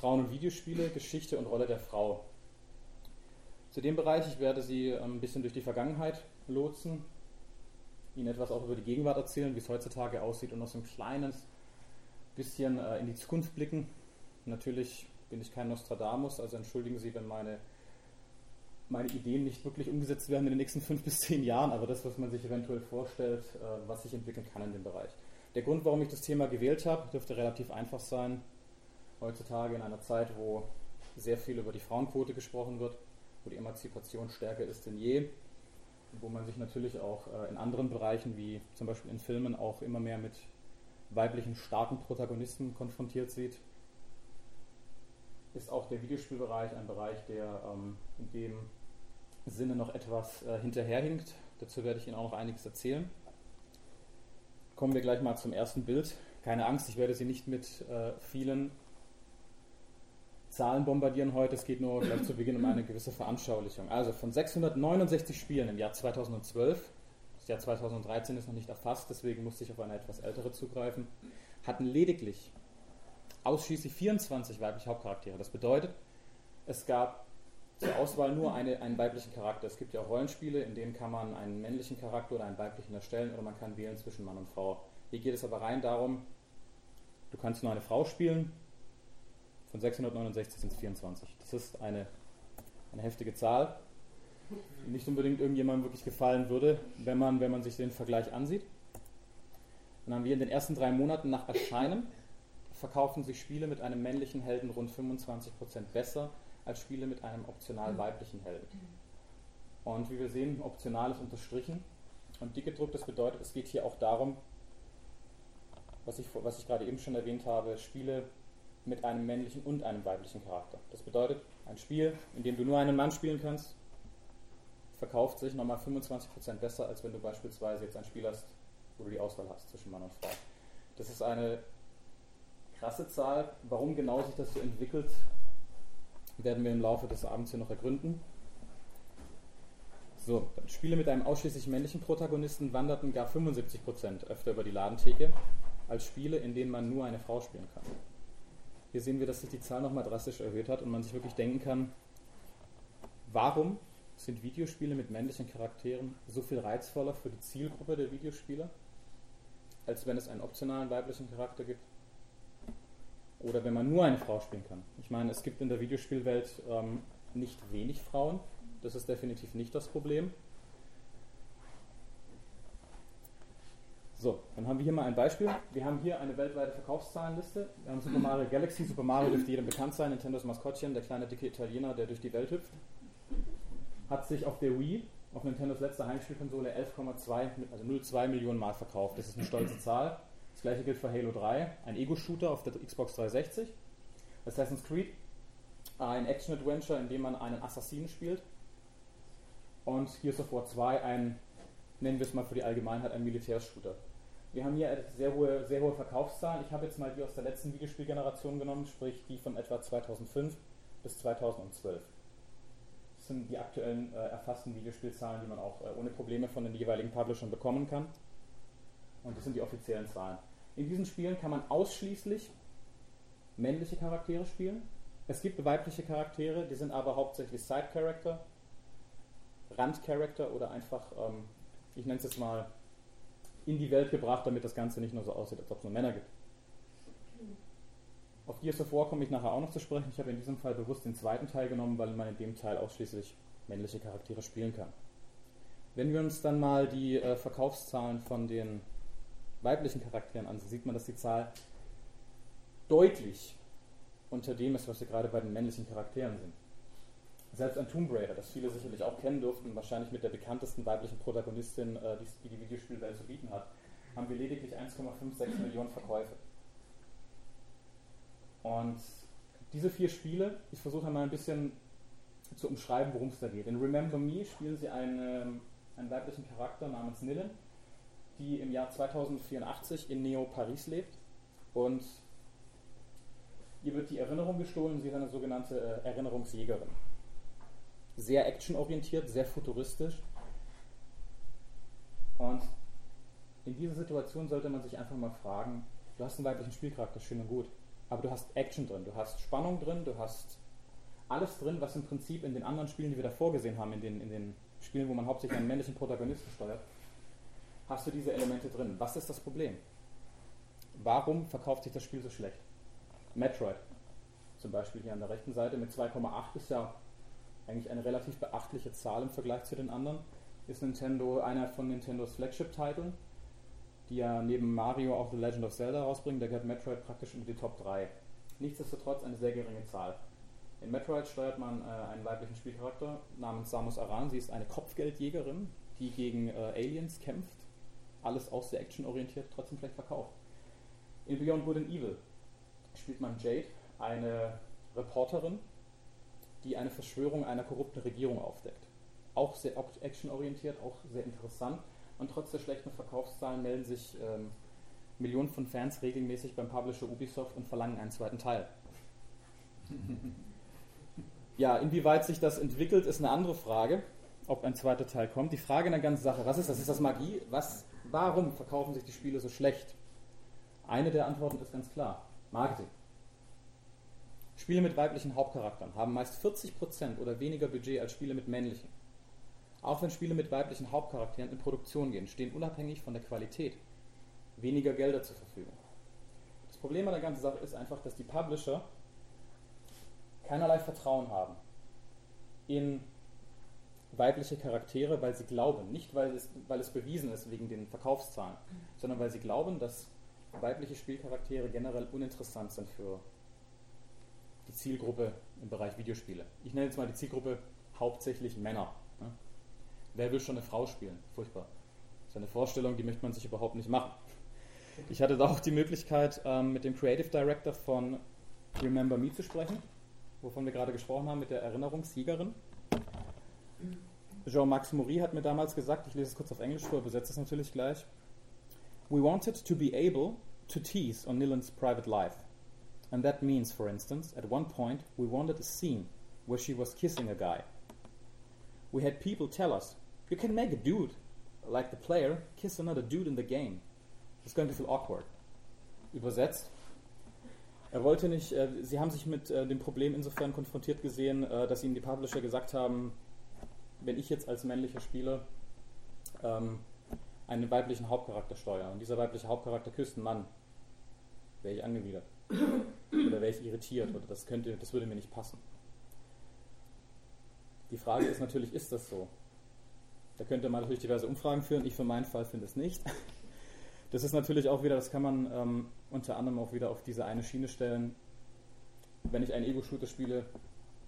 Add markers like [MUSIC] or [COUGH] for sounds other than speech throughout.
Frauen und Videospiele, Geschichte und Rolle der Frau. Zu dem Bereich, ich werde Sie ähm, ein bisschen durch die Vergangenheit lotsen, Ihnen etwas auch über die Gegenwart erzählen, wie es heutzutage aussieht und noch so ein kleines bisschen äh, in die Zukunft blicken. Natürlich bin ich kein Nostradamus, also entschuldigen Sie, wenn meine, meine Ideen nicht wirklich umgesetzt werden in den nächsten fünf [LAUGHS] bis zehn Jahren, aber das, was man sich eventuell vorstellt, äh, was sich entwickeln kann in dem Bereich. Der Grund, warum ich das Thema gewählt habe, dürfte relativ einfach sein. Heutzutage in einer Zeit, wo sehr viel über die Frauenquote gesprochen wird, wo die Emanzipation stärker ist denn je, wo man sich natürlich auch äh, in anderen Bereichen, wie zum Beispiel in Filmen, auch immer mehr mit weiblichen starken Protagonisten konfrontiert sieht, ist auch der Videospielbereich ein Bereich, der ähm, in dem Sinne noch etwas äh, hinterherhinkt. Dazu werde ich Ihnen auch noch einiges erzählen. Kommen wir gleich mal zum ersten Bild. Keine Angst, ich werde Sie nicht mit äh, vielen Zahlen bombardieren heute. Es geht nur gleich zu Beginn um eine gewisse Veranschaulichung. Also von 669 Spielen im Jahr 2012, das Jahr 2013 ist noch nicht erfasst, deswegen musste ich auf eine etwas ältere zugreifen, hatten lediglich ausschließlich 24 weibliche Hauptcharaktere. Das bedeutet, es gab zur Auswahl nur eine, einen weiblichen Charakter. Es gibt ja auch Rollenspiele, in denen kann man einen männlichen Charakter oder einen weiblichen erstellen oder man kann wählen zwischen Mann und Frau. Hier geht es aber rein darum, du kannst nur eine Frau spielen, von 669 sind es 24. Das ist eine, eine heftige Zahl, die nicht unbedingt irgendjemandem wirklich gefallen würde, wenn man, wenn man sich den Vergleich ansieht. Dann haben wir in den ersten drei Monaten nach Erscheinen verkaufen sich Spiele mit einem männlichen Helden rund 25% besser als Spiele mit einem optional weiblichen Helden. Und wie wir sehen, optional ist unterstrichen und dick gedruckt. Das bedeutet, es geht hier auch darum, was ich, was ich gerade eben schon erwähnt habe, Spiele mit einem männlichen und einem weiblichen Charakter. Das bedeutet, ein Spiel, in dem du nur einen Mann spielen kannst, verkauft sich nochmal 25% besser, als wenn du beispielsweise jetzt ein Spiel hast, wo du die Auswahl hast zwischen Mann und Frau. Das ist eine krasse Zahl. Warum genau sich das so entwickelt, werden wir im Laufe des Abends hier noch ergründen. So, Spiele mit einem ausschließlich männlichen Protagonisten wanderten gar 75% öfter über die Ladentheke als Spiele, in denen man nur eine Frau spielen kann. Hier sehen wir, dass sich die Zahl nochmal drastisch erhöht hat und man sich wirklich denken kann, warum sind Videospiele mit männlichen Charakteren so viel reizvoller für die Zielgruppe der Videospieler, als wenn es einen optionalen weiblichen Charakter gibt? Oder wenn man nur eine Frau spielen kann. Ich meine, es gibt in der Videospielwelt ähm, nicht wenig Frauen, das ist definitiv nicht das Problem. So, dann haben wir hier mal ein Beispiel. Wir haben hier eine weltweite Verkaufszahlenliste. Wir haben Super Mario Galaxy. Super Mario dürfte jedem bekannt sein. Nintendos Maskottchen, der kleine dicke Italiener, der durch die Welt hüpft. Hat sich auf der Wii, auf Nintendos letzter Heimspielkonsole, 11,2, also 0,2 Millionen Mal verkauft. Das ist eine stolze Zahl. Das gleiche gilt für Halo 3, ein Ego-Shooter auf der Xbox 360. Assassin's Creed, ein Action-Adventure, in dem man einen Assassinen spielt. Und Gears of War 2, ein, nennen wir es mal für die Allgemeinheit, ein Militärshooter. Wir haben hier sehr hohe, sehr hohe Verkaufszahlen. Ich habe jetzt mal die aus der letzten Videospielgeneration genommen, sprich die von etwa 2005 bis 2012. Das sind die aktuellen äh, erfassten Videospielzahlen, die man auch äh, ohne Probleme von den jeweiligen Publishern bekommen kann. Und das sind die offiziellen Zahlen. In diesen Spielen kann man ausschließlich männliche Charaktere spielen. Es gibt weibliche Charaktere, die sind aber hauptsächlich Side-Character, Rand-Character oder einfach, ähm, ich nenne es jetzt mal in die Welt gebracht, damit das Ganze nicht nur so aussieht, als ob es nur Männer gibt. Auf Gears of War komme ich nachher auch noch zu sprechen. Ich habe in diesem Fall bewusst den zweiten Teil genommen, weil man in dem Teil ausschließlich männliche Charaktere spielen kann. Wenn wir uns dann mal die äh, Verkaufszahlen von den weiblichen Charakteren ansehen, sieht man, dass die Zahl deutlich unter dem ist, was wir gerade bei den männlichen Charakteren sind. Selbst ein Tomb Raider, das viele sicherlich auch kennen durften, wahrscheinlich mit der bekanntesten weiblichen Protagonistin, äh, die die Videospielwelt zu bieten hat, haben wir lediglich 1,56 Millionen Verkäufe. Und diese vier Spiele, ich versuche einmal ein bisschen zu umschreiben, worum es da geht. In Remember Me spielen sie einen, einen weiblichen Charakter namens Nillen, die im Jahr 2084 in Neo Paris lebt und ihr wird die Erinnerung gestohlen, sie ist eine sogenannte äh, Erinnerungsjägerin sehr actionorientiert, sehr futuristisch. Und in dieser Situation sollte man sich einfach mal fragen, du hast einen weiblichen Spielcharakter, schön und gut. aber du hast Action drin, du hast Spannung drin, du hast alles drin, was im Prinzip in den anderen Spielen, die wir davor gesehen haben, in den, in den Spielen, wo man hauptsächlich einen männlichen Protagonisten steuert, hast du diese Elemente drin. Was ist das Problem? Warum verkauft sich das Spiel so schlecht? Metroid, zum Beispiel hier an der rechten Seite mit 2,8 ist ja eigentlich eine relativ beachtliche Zahl im Vergleich zu den anderen. Ist Nintendo einer von Nintendos Flagship-Titeln, die ja neben Mario auch The Legend of Zelda rausbringen. Da gehört Metroid praktisch in die Top 3. Nichtsdestotrotz eine sehr geringe Zahl. In Metroid steuert man äh, einen weiblichen Spielcharakter namens Samus Aran. Sie ist eine Kopfgeldjägerin, die gegen äh, Aliens kämpft. Alles auch sehr actionorientiert, trotzdem vielleicht verkauft. In Beyond Good and Evil spielt man Jade, eine Reporterin, die eine Verschwörung einer korrupten Regierung aufdeckt. Auch sehr actionorientiert, auch sehr interessant. Und trotz der schlechten Verkaufszahlen melden sich ähm, Millionen von Fans regelmäßig beim Publisher Ubisoft und verlangen einen zweiten Teil. [LAUGHS] Ja, inwieweit sich das entwickelt, ist eine andere Frage, ob ein zweiter Teil kommt. Die Frage in der ganzen Sache, was ist das? Ist das Magie? Was, warum verkaufen sich die Spiele so schlecht? Eine der Antworten ist ganz klar, Marketing. Spiele mit weiblichen Hauptcharakteren haben meist 40% oder weniger Budget als Spiele mit männlichen. Auch wenn Spiele mit weiblichen Hauptcharakteren in Produktion gehen, stehen unabhängig von der Qualität weniger Gelder zur Verfügung. Das Problem an der ganzen Sache ist einfach, dass die Publisher keinerlei Vertrauen haben in weibliche Charaktere, weil sie glauben, nicht weil es, weil es bewiesen ist wegen den Verkaufszahlen, sondern weil sie glauben, dass weibliche Spielcharaktere generell uninteressant sind für die Zielgruppe im Bereich Videospiele. Ich nenne jetzt mal die Zielgruppe hauptsächlich Männer. Ne? Wer will schon eine Frau spielen? Furchtbar. Das ist eine Vorstellung, die möchte man sich überhaupt nicht machen. Ich hatte da auch die Möglichkeit, ähm, mit dem Creative Director von Remember Me zu sprechen wovon wir gerade gesprochen haben, mit der Erinnerungssiegerin. Jean-Max Maury hat mir damals gesagt, ich lese es kurz auf Englisch vor, übersetze es natürlich gleich. We wanted to be able to tease on Nilan's private life. And that means, for instance, at one point we wanted a scene where she was kissing a guy. We had people tell us, you can make a dude, like the player, kiss another dude in the game. It's going to feel awkward. Übersetzt, er wollte nicht, äh, sie haben sich mit äh, dem Problem insofern konfrontiert gesehen, äh, dass ihnen die Publisher gesagt haben, wenn ich jetzt als männlicher Spieler ähm, einen weiblichen Hauptcharakter steuere und dieser weibliche Hauptcharakter küsst einen Mann, wäre ich angewidert. Oder wäre ich irritiert oder das könnte, das würde mir nicht passen. Die Frage ist natürlich, ist das so? Da könnte man natürlich diverse Umfragen führen. Ich für meinen Fall finde es nicht. Das ist natürlich auch wieder, das kann man ähm, unter anderem auch wieder auf diese eine Schiene stellen. Wenn ich einen Ego-Shooter spiele,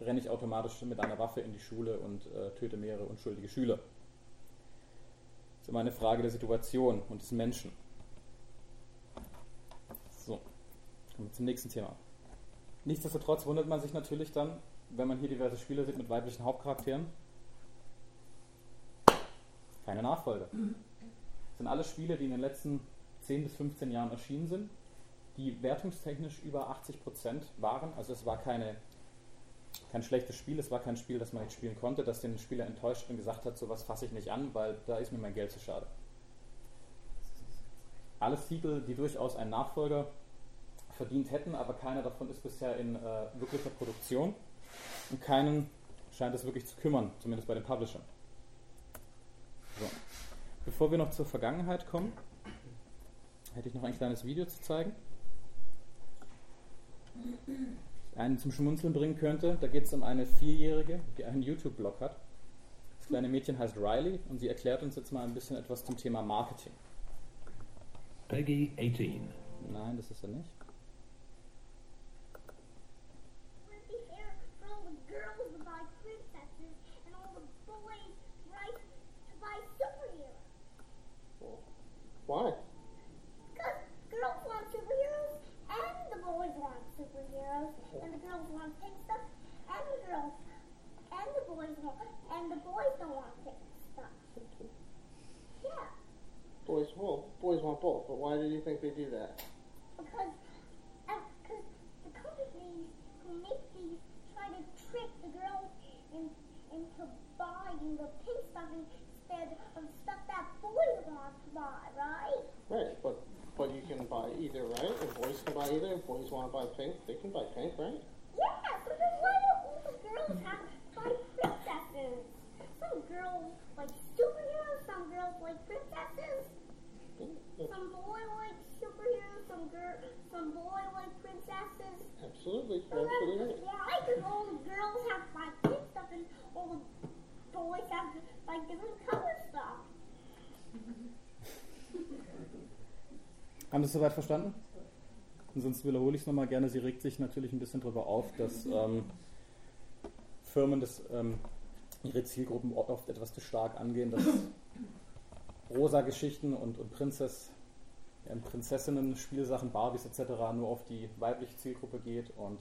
renne ich automatisch mit einer Waffe in die Schule und äh, töte mehrere unschuldige Schüler. Das ist immer eine Frage der Situation und des Menschen. So, kommen wir zum nächsten Thema. Nichtsdestotrotz wundert man sich natürlich dann, wenn man hier diverse Spiele sieht mit weiblichen Hauptcharakteren. Keine Nachfolge. Das sind alle Spiele, die in den letzten 10 bis 15 Jahren erschienen sind, die wertungstechnisch über 80 Prozent waren. Also es war keine, kein schlechtes Spiel, es war kein Spiel, das man nicht spielen konnte, das den Spieler enttäuscht und gesagt hat, sowas fasse ich nicht an, weil da ist mir mein Geld zu schade. Alles Titel, die durchaus einen Nachfolger verdient hätten, aber keiner davon ist bisher in äh, wirklicher Produktion und keinen scheint es wirklich zu kümmern, zumindest bei den Publishern. So. Bevor wir noch zur Vergangenheit kommen, hätte ich noch ein kleines Video zu zeigen. Einen zum Schmunzeln bringen könnte. Da geht es um eine Vierjährige, die einen YouTube-Blog hat. Das kleine Mädchen heißt Riley und sie erklärt uns jetzt mal ein bisschen etwas zum Thema Marketing. Peggy 18. Nein, das ist er nicht. Why? superheroes, and the girls want pink stuff, and the girls and the boys want, and the boys don't want pink stuff. Yeah. Boys, well, boys want both, but why do you think they do that? Because, because uh, the companies who make these try to trick the girls in, into buying the pink stuff instead of um, stuff that to buy, right? Right, but but you can buy either, right? And boys can buy either. If boys want to buy pink, they can buy pink, right? Es soweit verstanden? Ansonsten wiederhole ich es nochmal gerne. Sie regt sich natürlich ein bisschen darüber auf, dass ähm, Firmen das, ähm, ihre Zielgruppen oft etwas zu stark angehen, dass rosa Geschichten und, und Prinzess, ähm, Prinzessinnen, Spielsachen, Barbies etc. nur auf die weibliche Zielgruppe geht und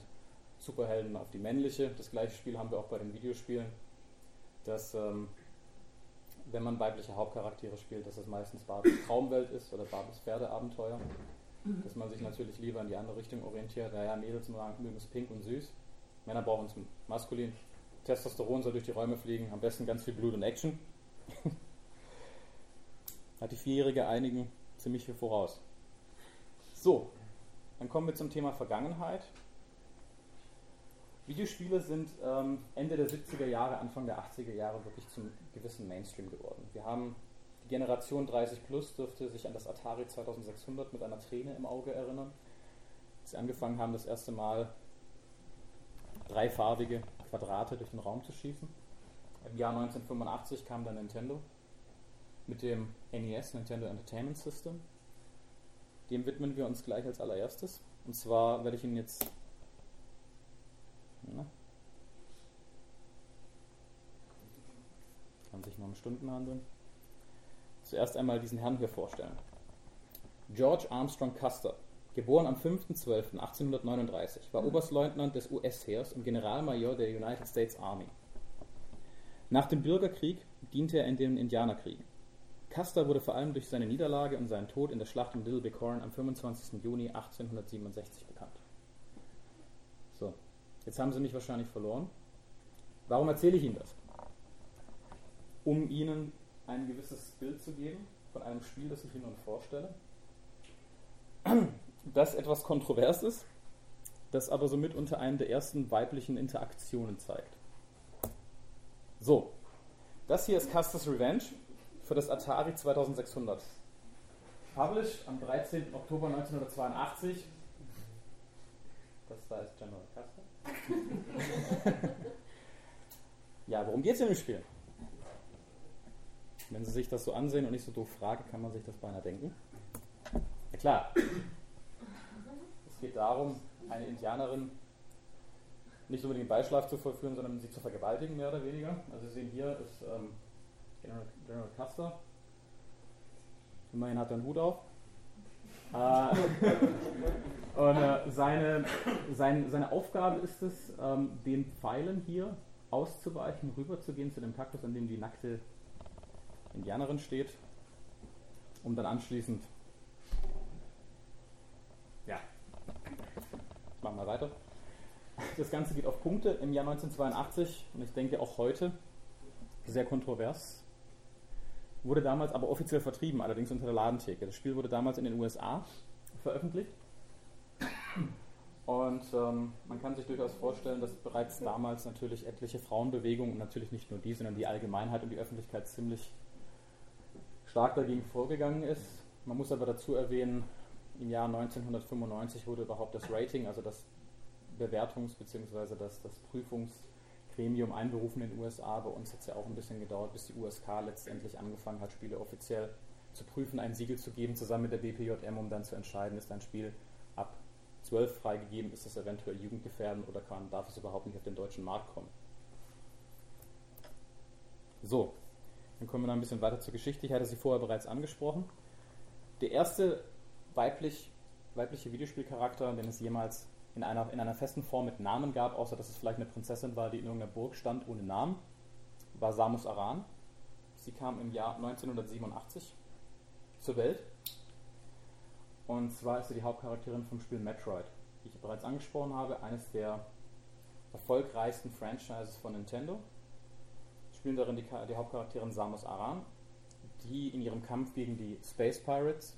Superhelden auf die männliche. Das gleiche Spiel haben wir auch bei den Videospielen, dass ähm, wenn man weibliche Hauptcharaktere spielt, dass es meistens Barbies [LAUGHS] Traumwelt ist oder Barbies Pferdeabenteuer. Dass man sich natürlich lieber in die andere Richtung orientiert. Naja, Mädels mögen es pink und süß. Männer brauchen es maskulin. Testosteron soll durch die Räume fliegen. Am besten ganz viel Blut und Action. [LAUGHS] Hat die Vierjährige einigen ziemlich viel voraus. So, dann kommen wir zum Thema Vergangenheit. Videospiele sind ähm, Ende der 70er Jahre, Anfang der 80er Jahre wirklich zum gewissen Mainstream geworden. Wir haben die Generation 30 Plus dürfte sich an das Atari 2600 mit einer Träne im Auge erinnern. Als sie angefangen haben, das erste Mal dreifarbige Quadrate durch den Raum zu schießen. Im Jahr 1985 kam dann Nintendo mit dem NES, Nintendo Entertainment System. Dem widmen wir uns gleich als allererstes. Und zwar werde ich Ihnen jetzt na, kann sich nur um Stunden handeln. Zuerst einmal diesen Herrn hier vorstellen. George Armstrong Custer, geboren am 5.12.1839, war Oberstleutnant des US-Heers und Generalmajor der United States Army. Nach dem Bürgerkrieg diente er in den Indianerkriegen. Custer wurde vor allem durch seine Niederlage und seinen Tod in der Schlacht um Little Bighorn am 25. Juni 1867 bekannt. Jetzt haben Sie mich wahrscheinlich verloren. Warum erzähle ich Ihnen das? Um Ihnen ein gewisses Bild zu geben von einem Spiel, das ich Ihnen nun vorstelle, das etwas kontrovers ist, das aber somit unter einen der ersten weiblichen Interaktionen zeigt. So, das hier ist Custer's Revenge für das Atari 2600. Published am 13. Oktober 1982. Das da ist General Custer. Ja, worum geht es in dem Spiel? Wenn Sie sich das so ansehen und nicht so doof fragen, kann man sich das beinahe denken. Ja klar. Es geht darum, eine Indianerin nicht unbedingt in Beischlaf zu vollführen, sondern sie zu vergewaltigen, mehr oder weniger. Also Sie sehen hier ist ähm, General, General Custer. Immerhin hat er einen Hut auf. Äh, und äh, seine, sein, seine Aufgabe ist es, ähm, den Pfeilen hier auszuweichen, rüberzugehen zu dem Kaktus, an dem die nackte Indianerin steht, um dann anschließend. Ja, machen wir weiter. Das Ganze geht auf Punkte im Jahr 1982 und ich denke auch heute sehr kontrovers. Wurde damals aber offiziell vertrieben, allerdings unter der Ladentheke. Das Spiel wurde damals in den USA veröffentlicht. Und ähm, man kann sich durchaus vorstellen, dass bereits damals natürlich etliche Frauenbewegungen und natürlich nicht nur die, sondern die Allgemeinheit und die Öffentlichkeit ziemlich stark dagegen vorgegangen ist. Man muss aber dazu erwähnen, im Jahr 1995 wurde überhaupt das Rating, also das Bewertungs- bzw. Das, das Prüfungsgremium einberufen in den USA. Bei uns hat es ja auch ein bisschen gedauert, bis die USK letztendlich angefangen hat, Spiele offiziell zu prüfen, ein Siegel zu geben, zusammen mit der BPJM, um dann zu entscheiden, ist ein Spiel ab 12 freigegeben, ist es eventuell jugendgefährdend oder kann, darf es überhaupt nicht auf den deutschen Markt kommen. So, dann kommen wir noch ein bisschen weiter zur Geschichte. Ich hatte sie vorher bereits angesprochen. Der erste weiblich, weibliche Videospielcharakter, den es jemals in einer, in einer festen Form mit Namen gab, außer dass es vielleicht eine Prinzessin war, die in irgendeiner Burg stand ohne Namen, war Samus Aran. Sie kam im Jahr 1987 zur Welt. Und zwar ist sie die Hauptcharakterin vom Spiel Metroid, wie ich bereits angesprochen habe, eines der erfolgreichsten Franchises von Nintendo. Spielen darin die, die Hauptcharakterin Samus Aran, die in ihrem Kampf gegen die Space Pirates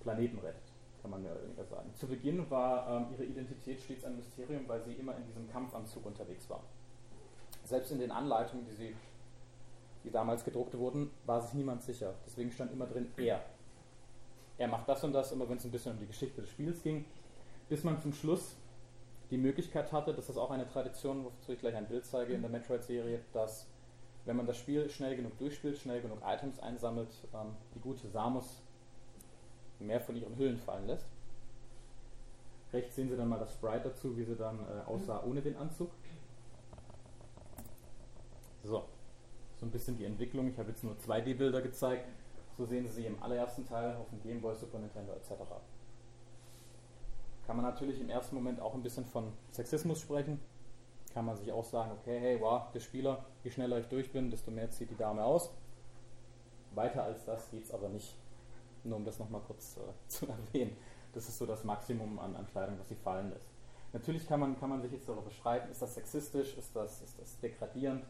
Planeten rettet, kann man mehr oder weniger sagen. Zu Beginn war ähm, ihre Identität stets ein Mysterium, weil sie immer in diesem Kampfanzug unterwegs war. Selbst in den Anleitungen, die, sie, die damals gedruckt wurden, war sich niemand sicher. Deswegen stand immer drin er. Er macht das und das, immer wenn es ein bisschen um die Geschichte des Spiels ging, bis man zum Schluss die Möglichkeit hatte, das ist auch eine Tradition, wozu ich gleich ein Bild zeige in der Metroid-Serie, dass wenn man das Spiel schnell genug durchspielt, schnell genug Items einsammelt, ähm, die gute Samus mehr von ihren Hüllen fallen lässt. Rechts sehen Sie dann mal das Sprite dazu, wie sie dann äh, aussah ohne den Anzug. So, so ein bisschen die Entwicklung. Ich habe jetzt nur 2D-Bilder gezeigt. So sehen Sie sie im allerersten Teil auf dem Game Boy, Super Nintendo etc. Kann man natürlich im ersten Moment auch ein bisschen von Sexismus sprechen. Kann man sich auch sagen, okay, hey, wow, der Spieler, je schneller ich durch bin, desto mehr zieht die Dame aus. Weiter als das geht es aber nicht. Nur um das nochmal kurz äh, [LAUGHS] zu erwähnen. Das ist so das Maximum an, an Kleidung, was sie fallen lässt. Natürlich kann man, kann man sich jetzt darüber streiten, ist das sexistisch, ist das, ist das degradierend.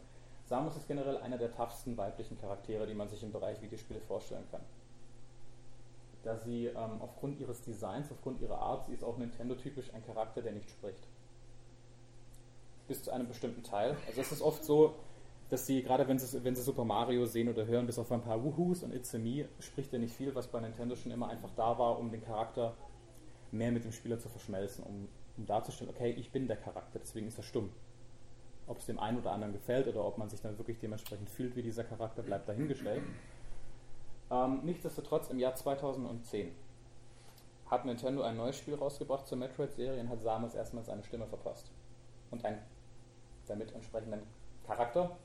Samus ist generell einer der toughsten weiblichen Charaktere, die man sich im Bereich Videospiele vorstellen kann. Da sie ähm, aufgrund ihres Designs, aufgrund ihrer Art, sie ist auch Nintendo-typisch ein Charakter, der nicht spricht. Bis zu einem bestimmten Teil. Also es ist oft so, dass sie, gerade wenn sie, wenn sie Super Mario sehen oder hören, bis auf ein paar Wuhus und It's Me, spricht er nicht viel, was bei Nintendo schon immer einfach da war, um den Charakter mehr mit dem Spieler zu verschmelzen, um, um darzustellen, okay, ich bin der Charakter, deswegen ist er stumm. Ob es dem einen oder anderen gefällt oder ob man sich dann wirklich dementsprechend fühlt wie dieser Charakter, bleibt dahingestellt. Ähm, nichtsdestotrotz, im Jahr 2010 hat Nintendo ein neues Spiel rausgebracht zur Metroid-Serie und hat Samus erstmals eine Stimme verpasst. Und einen damit entsprechenden Charakter.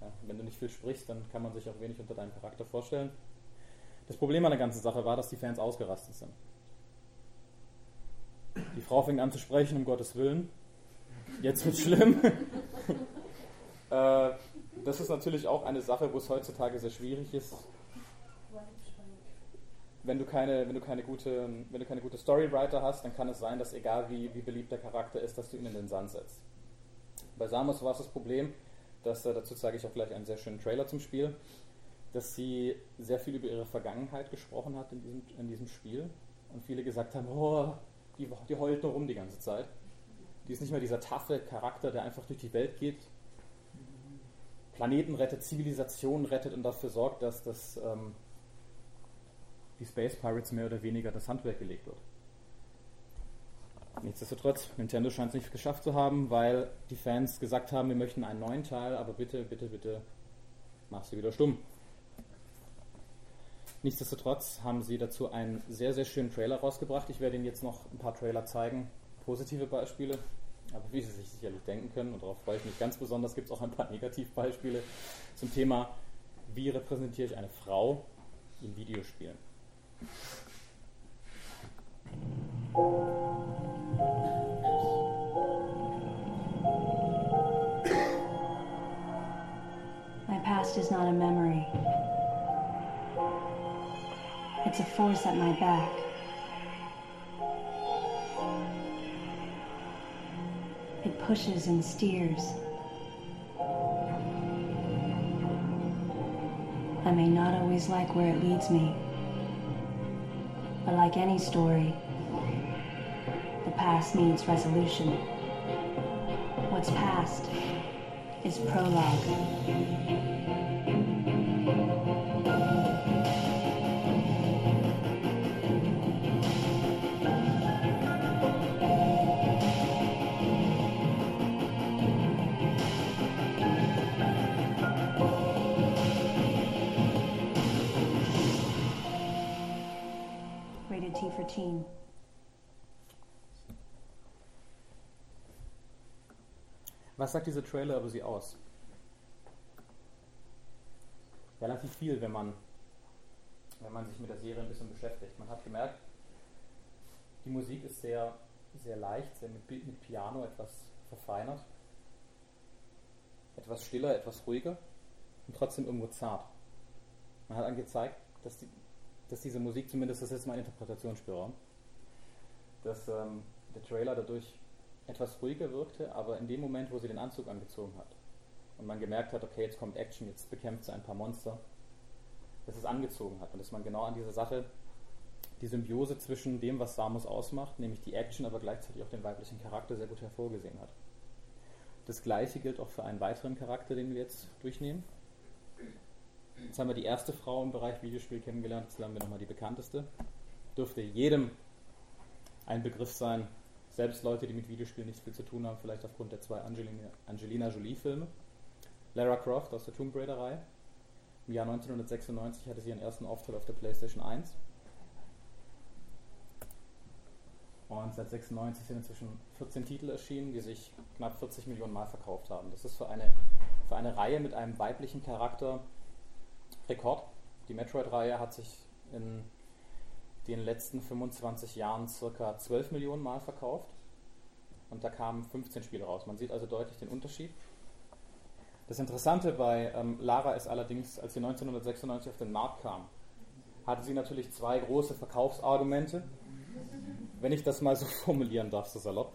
Ja, wenn du nicht viel sprichst, dann kann man sich auch wenig unter deinem Charakter vorstellen. Das Problem an der ganzen Sache war, dass die Fans ausgerastet sind. Die Frau fängt an zu sprechen, um Gottes Willen. Jetzt wird's schlimm. [LAUGHS] äh, das ist natürlich auch eine Sache, wo es heutzutage sehr schwierig ist, wenn du keine, wenn du keine gute, wenn du keine gute Storywriter hast, dann kann es sein, dass egal wie, wie beliebt der Charakter ist, dass du ihn in den Sand setzt. Bei Samus war es das Problem, dass dazu zeige ich auch gleich einen sehr schönen Trailer zum Spiel, dass sie sehr viel über ihre Vergangenheit gesprochen hat in diesem, in diesem Spiel und viele gesagt haben, oh, die, die heult nur rum die ganze Zeit. Die ist nicht mehr dieser taffe Charakter, der einfach durch die Welt geht, Planeten rettet, Zivilisationen rettet und dafür sorgt, dass das ähm, die Space Pirates mehr oder weniger das Handwerk gelegt wird. Nichtsdestotrotz, Nintendo scheint es nicht geschafft zu haben, weil die Fans gesagt haben, wir möchten einen neuen Teil, aber bitte, bitte, bitte, mach sie wieder stumm. Nichtsdestotrotz haben sie dazu einen sehr, sehr schönen Trailer rausgebracht. Ich werde Ihnen jetzt noch ein paar Trailer zeigen, positive Beispiele, aber wie Sie sich sicherlich denken können, und darauf freue ich mich ganz besonders, gibt es auch ein paar [LAUGHS] Negativbeispiele zum Thema, wie repräsentiere ich eine Frau in Videospielen. My past is not a memory. It's a force at my back. It pushes and steers. I may not always like where it leads me. But like any story, past needs resolution. What's past is prologue. Was sagt dieser Trailer über sie aus? Relativ viel, wenn man, wenn man sich mit der Serie ein bisschen beschäftigt. Man hat gemerkt, die Musik ist sehr, sehr leicht, sehr mit, mit Piano etwas verfeinert, etwas stiller, etwas ruhiger und trotzdem irgendwo zart. Man hat angezeigt, dass, die, dass diese Musik, zumindest das ist mein Interpretationsspielraum, dass ähm, der Trailer dadurch etwas ruhiger wirkte, aber in dem Moment, wo sie den Anzug angezogen hat und man gemerkt hat, okay, jetzt kommt Action, jetzt bekämpft sie ein paar Monster, dass es angezogen hat und dass man genau an dieser Sache die Symbiose zwischen dem, was Samus ausmacht, nämlich die Action, aber gleichzeitig auch den weiblichen Charakter sehr gut hervorgesehen hat. Das gleiche gilt auch für einen weiteren Charakter, den wir jetzt durchnehmen. Jetzt haben wir die erste Frau im Bereich Videospiel kennengelernt, jetzt lernen wir nochmal die bekannteste. Dürfte jedem ein Begriff sein, selbst Leute, die mit Videospielen nichts viel zu tun haben, vielleicht aufgrund der zwei Angelina, Angelina Jolie-Filme. Lara Croft aus der Tomb Raider-Reihe. Im Jahr 1996 hatte sie ihren ersten Auftritt auf der PlayStation 1. Und seit 96 sind inzwischen 14 Titel erschienen, die sich knapp 40 Millionen Mal verkauft haben. Das ist für eine, für eine Reihe mit einem weiblichen Charakter Rekord. Die Metroid-Reihe hat sich in den letzten 25 Jahren circa 12 Millionen Mal verkauft. Und da kamen 15 Spiele raus. Man sieht also deutlich den Unterschied. Das Interessante bei ähm, Lara ist allerdings, als sie 1996 auf den Markt kam, hatte sie natürlich zwei große Verkaufsargumente wenn ich das mal so [LAUGHS] formulieren darf, so salopp.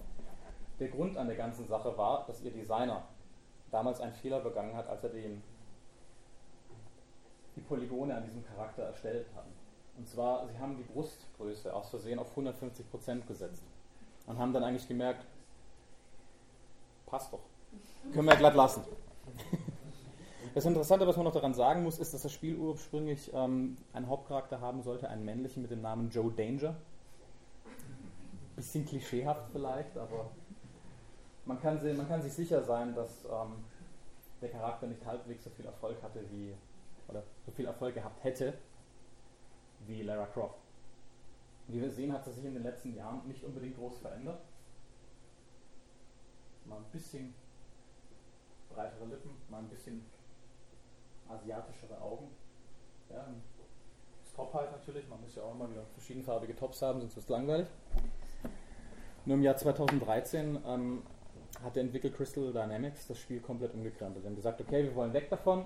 Der Grund an der ganzen Sache war, dass ihr Designer damals einen Fehler begangen hat, als er den, die Polygone an diesem Charakter erstellt hat. Und zwar, sie haben die Brustgröße aus Versehen auf 150% gesetzt. Und haben dann eigentlich gemerkt, passt doch. Können wir glatt lassen. [LAUGHS] Das Interessante, was man noch daran sagen muss, ist, dass das Spiel ursprünglich ähm, einen Hauptcharakter haben sollte, einen männlichen mit dem Namen Joe Danger bisschen klischeehaft vielleicht, aber man kann, sie, man kann sich sicher sein, dass ähm, der Charakter nicht halbwegs so viel Erfolg hatte wie, oder so viel Erfolg gehabt hätte wie Lara Croft. Wie wir sehen, hat sie sich in den letzten Jahren nicht unbedingt groß verändert. Mal ein bisschen breitere Lippen, mal ein bisschen asiatischere Augen. Ja, das Top halt natürlich, man muss ja auch immer wieder verschiedenfarbige Tops haben, sonst wird es langweilig. Nur im Jahr 2013 ähm, hat der Entwickler Crystal Dynamics das Spiel komplett umgekrempelt. Wir haben gesagt, okay, wir wollen weg davon.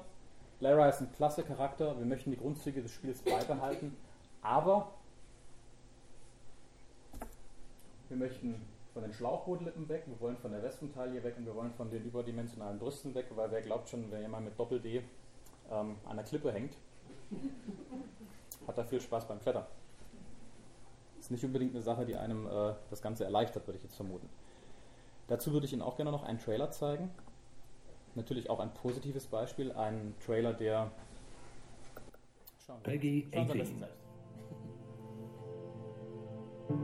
Lara ist ein klasse Charakter, wir möchten die Grundzüge des Spiels beibehalten, aber wir möchten von den Schlauchbootlippen weg, wir wollen von der Wespentaille weg und wir wollen von den überdimensionalen Brüsten weg, weil wer glaubt schon, wenn jemand mit Doppel-D ähm, an der Klippe hängt, hat da viel Spaß beim Klettern ist nicht unbedingt eine Sache, die einem äh, das Ganze erleichtert, würde ich jetzt vermuten. Dazu würde ich Ihnen auch gerne noch einen Trailer zeigen. Natürlich auch ein positives Beispiel, ein Trailer, der. Schauen wir, Peggy schauen wir 18. selbst. When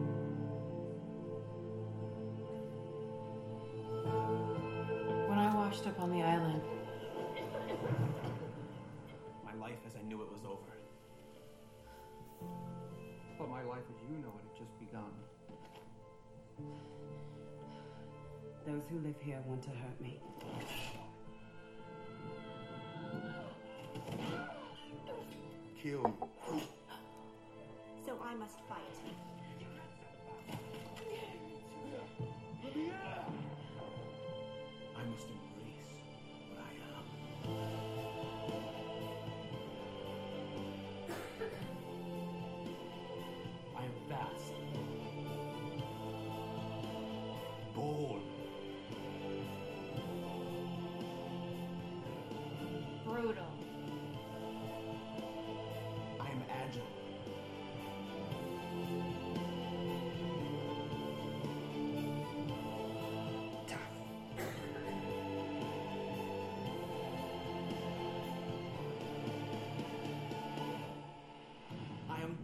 I washed up on the island, my life as I knew it was over. But my life as you know it had just begun. Those who live here want to hurt me. Kill you. So I must fight.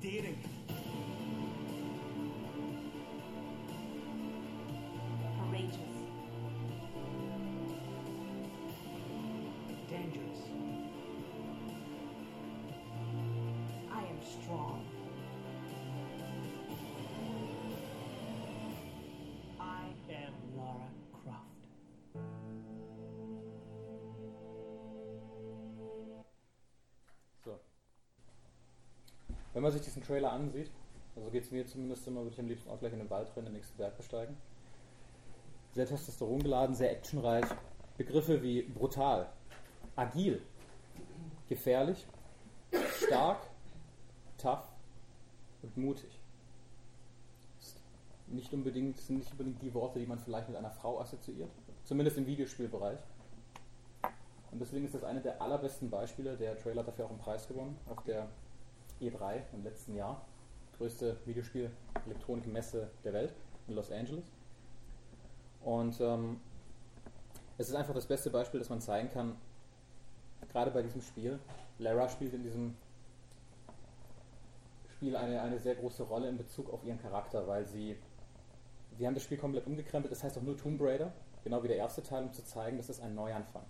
Dating. Wenn man sich diesen Trailer ansieht, also geht es mir zumindest immer, würde ich am liebsten auch gleich in den Wald rennen, den nächsten Berg besteigen. Sehr Testosteron geladen, sehr actionreich. Begriffe wie brutal, agil, gefährlich, stark, tough und mutig. Nicht unbedingt, sind nicht unbedingt die Worte, die man vielleicht mit einer Frau assoziiert. Zumindest im Videospielbereich. Und deswegen ist das eine der allerbesten Beispiele. Der Trailer hat dafür auch einen Preis gewonnen auf der E3 im letzten Jahr. größte Videospiel-Elektronikmesse der Welt in Los Angeles. Und ähm, es ist einfach das beste Beispiel, das man zeigen kann, gerade bei diesem Spiel. Lara spielt in diesem Spiel eine, eine sehr große Rolle in Bezug auf ihren Charakter, weil sie, sie haben das Spiel komplett umgekrempelt, das heißt auch nur Tomb Raider, genau wie der erste Teil, um zu zeigen, das ist ein Neuanfang.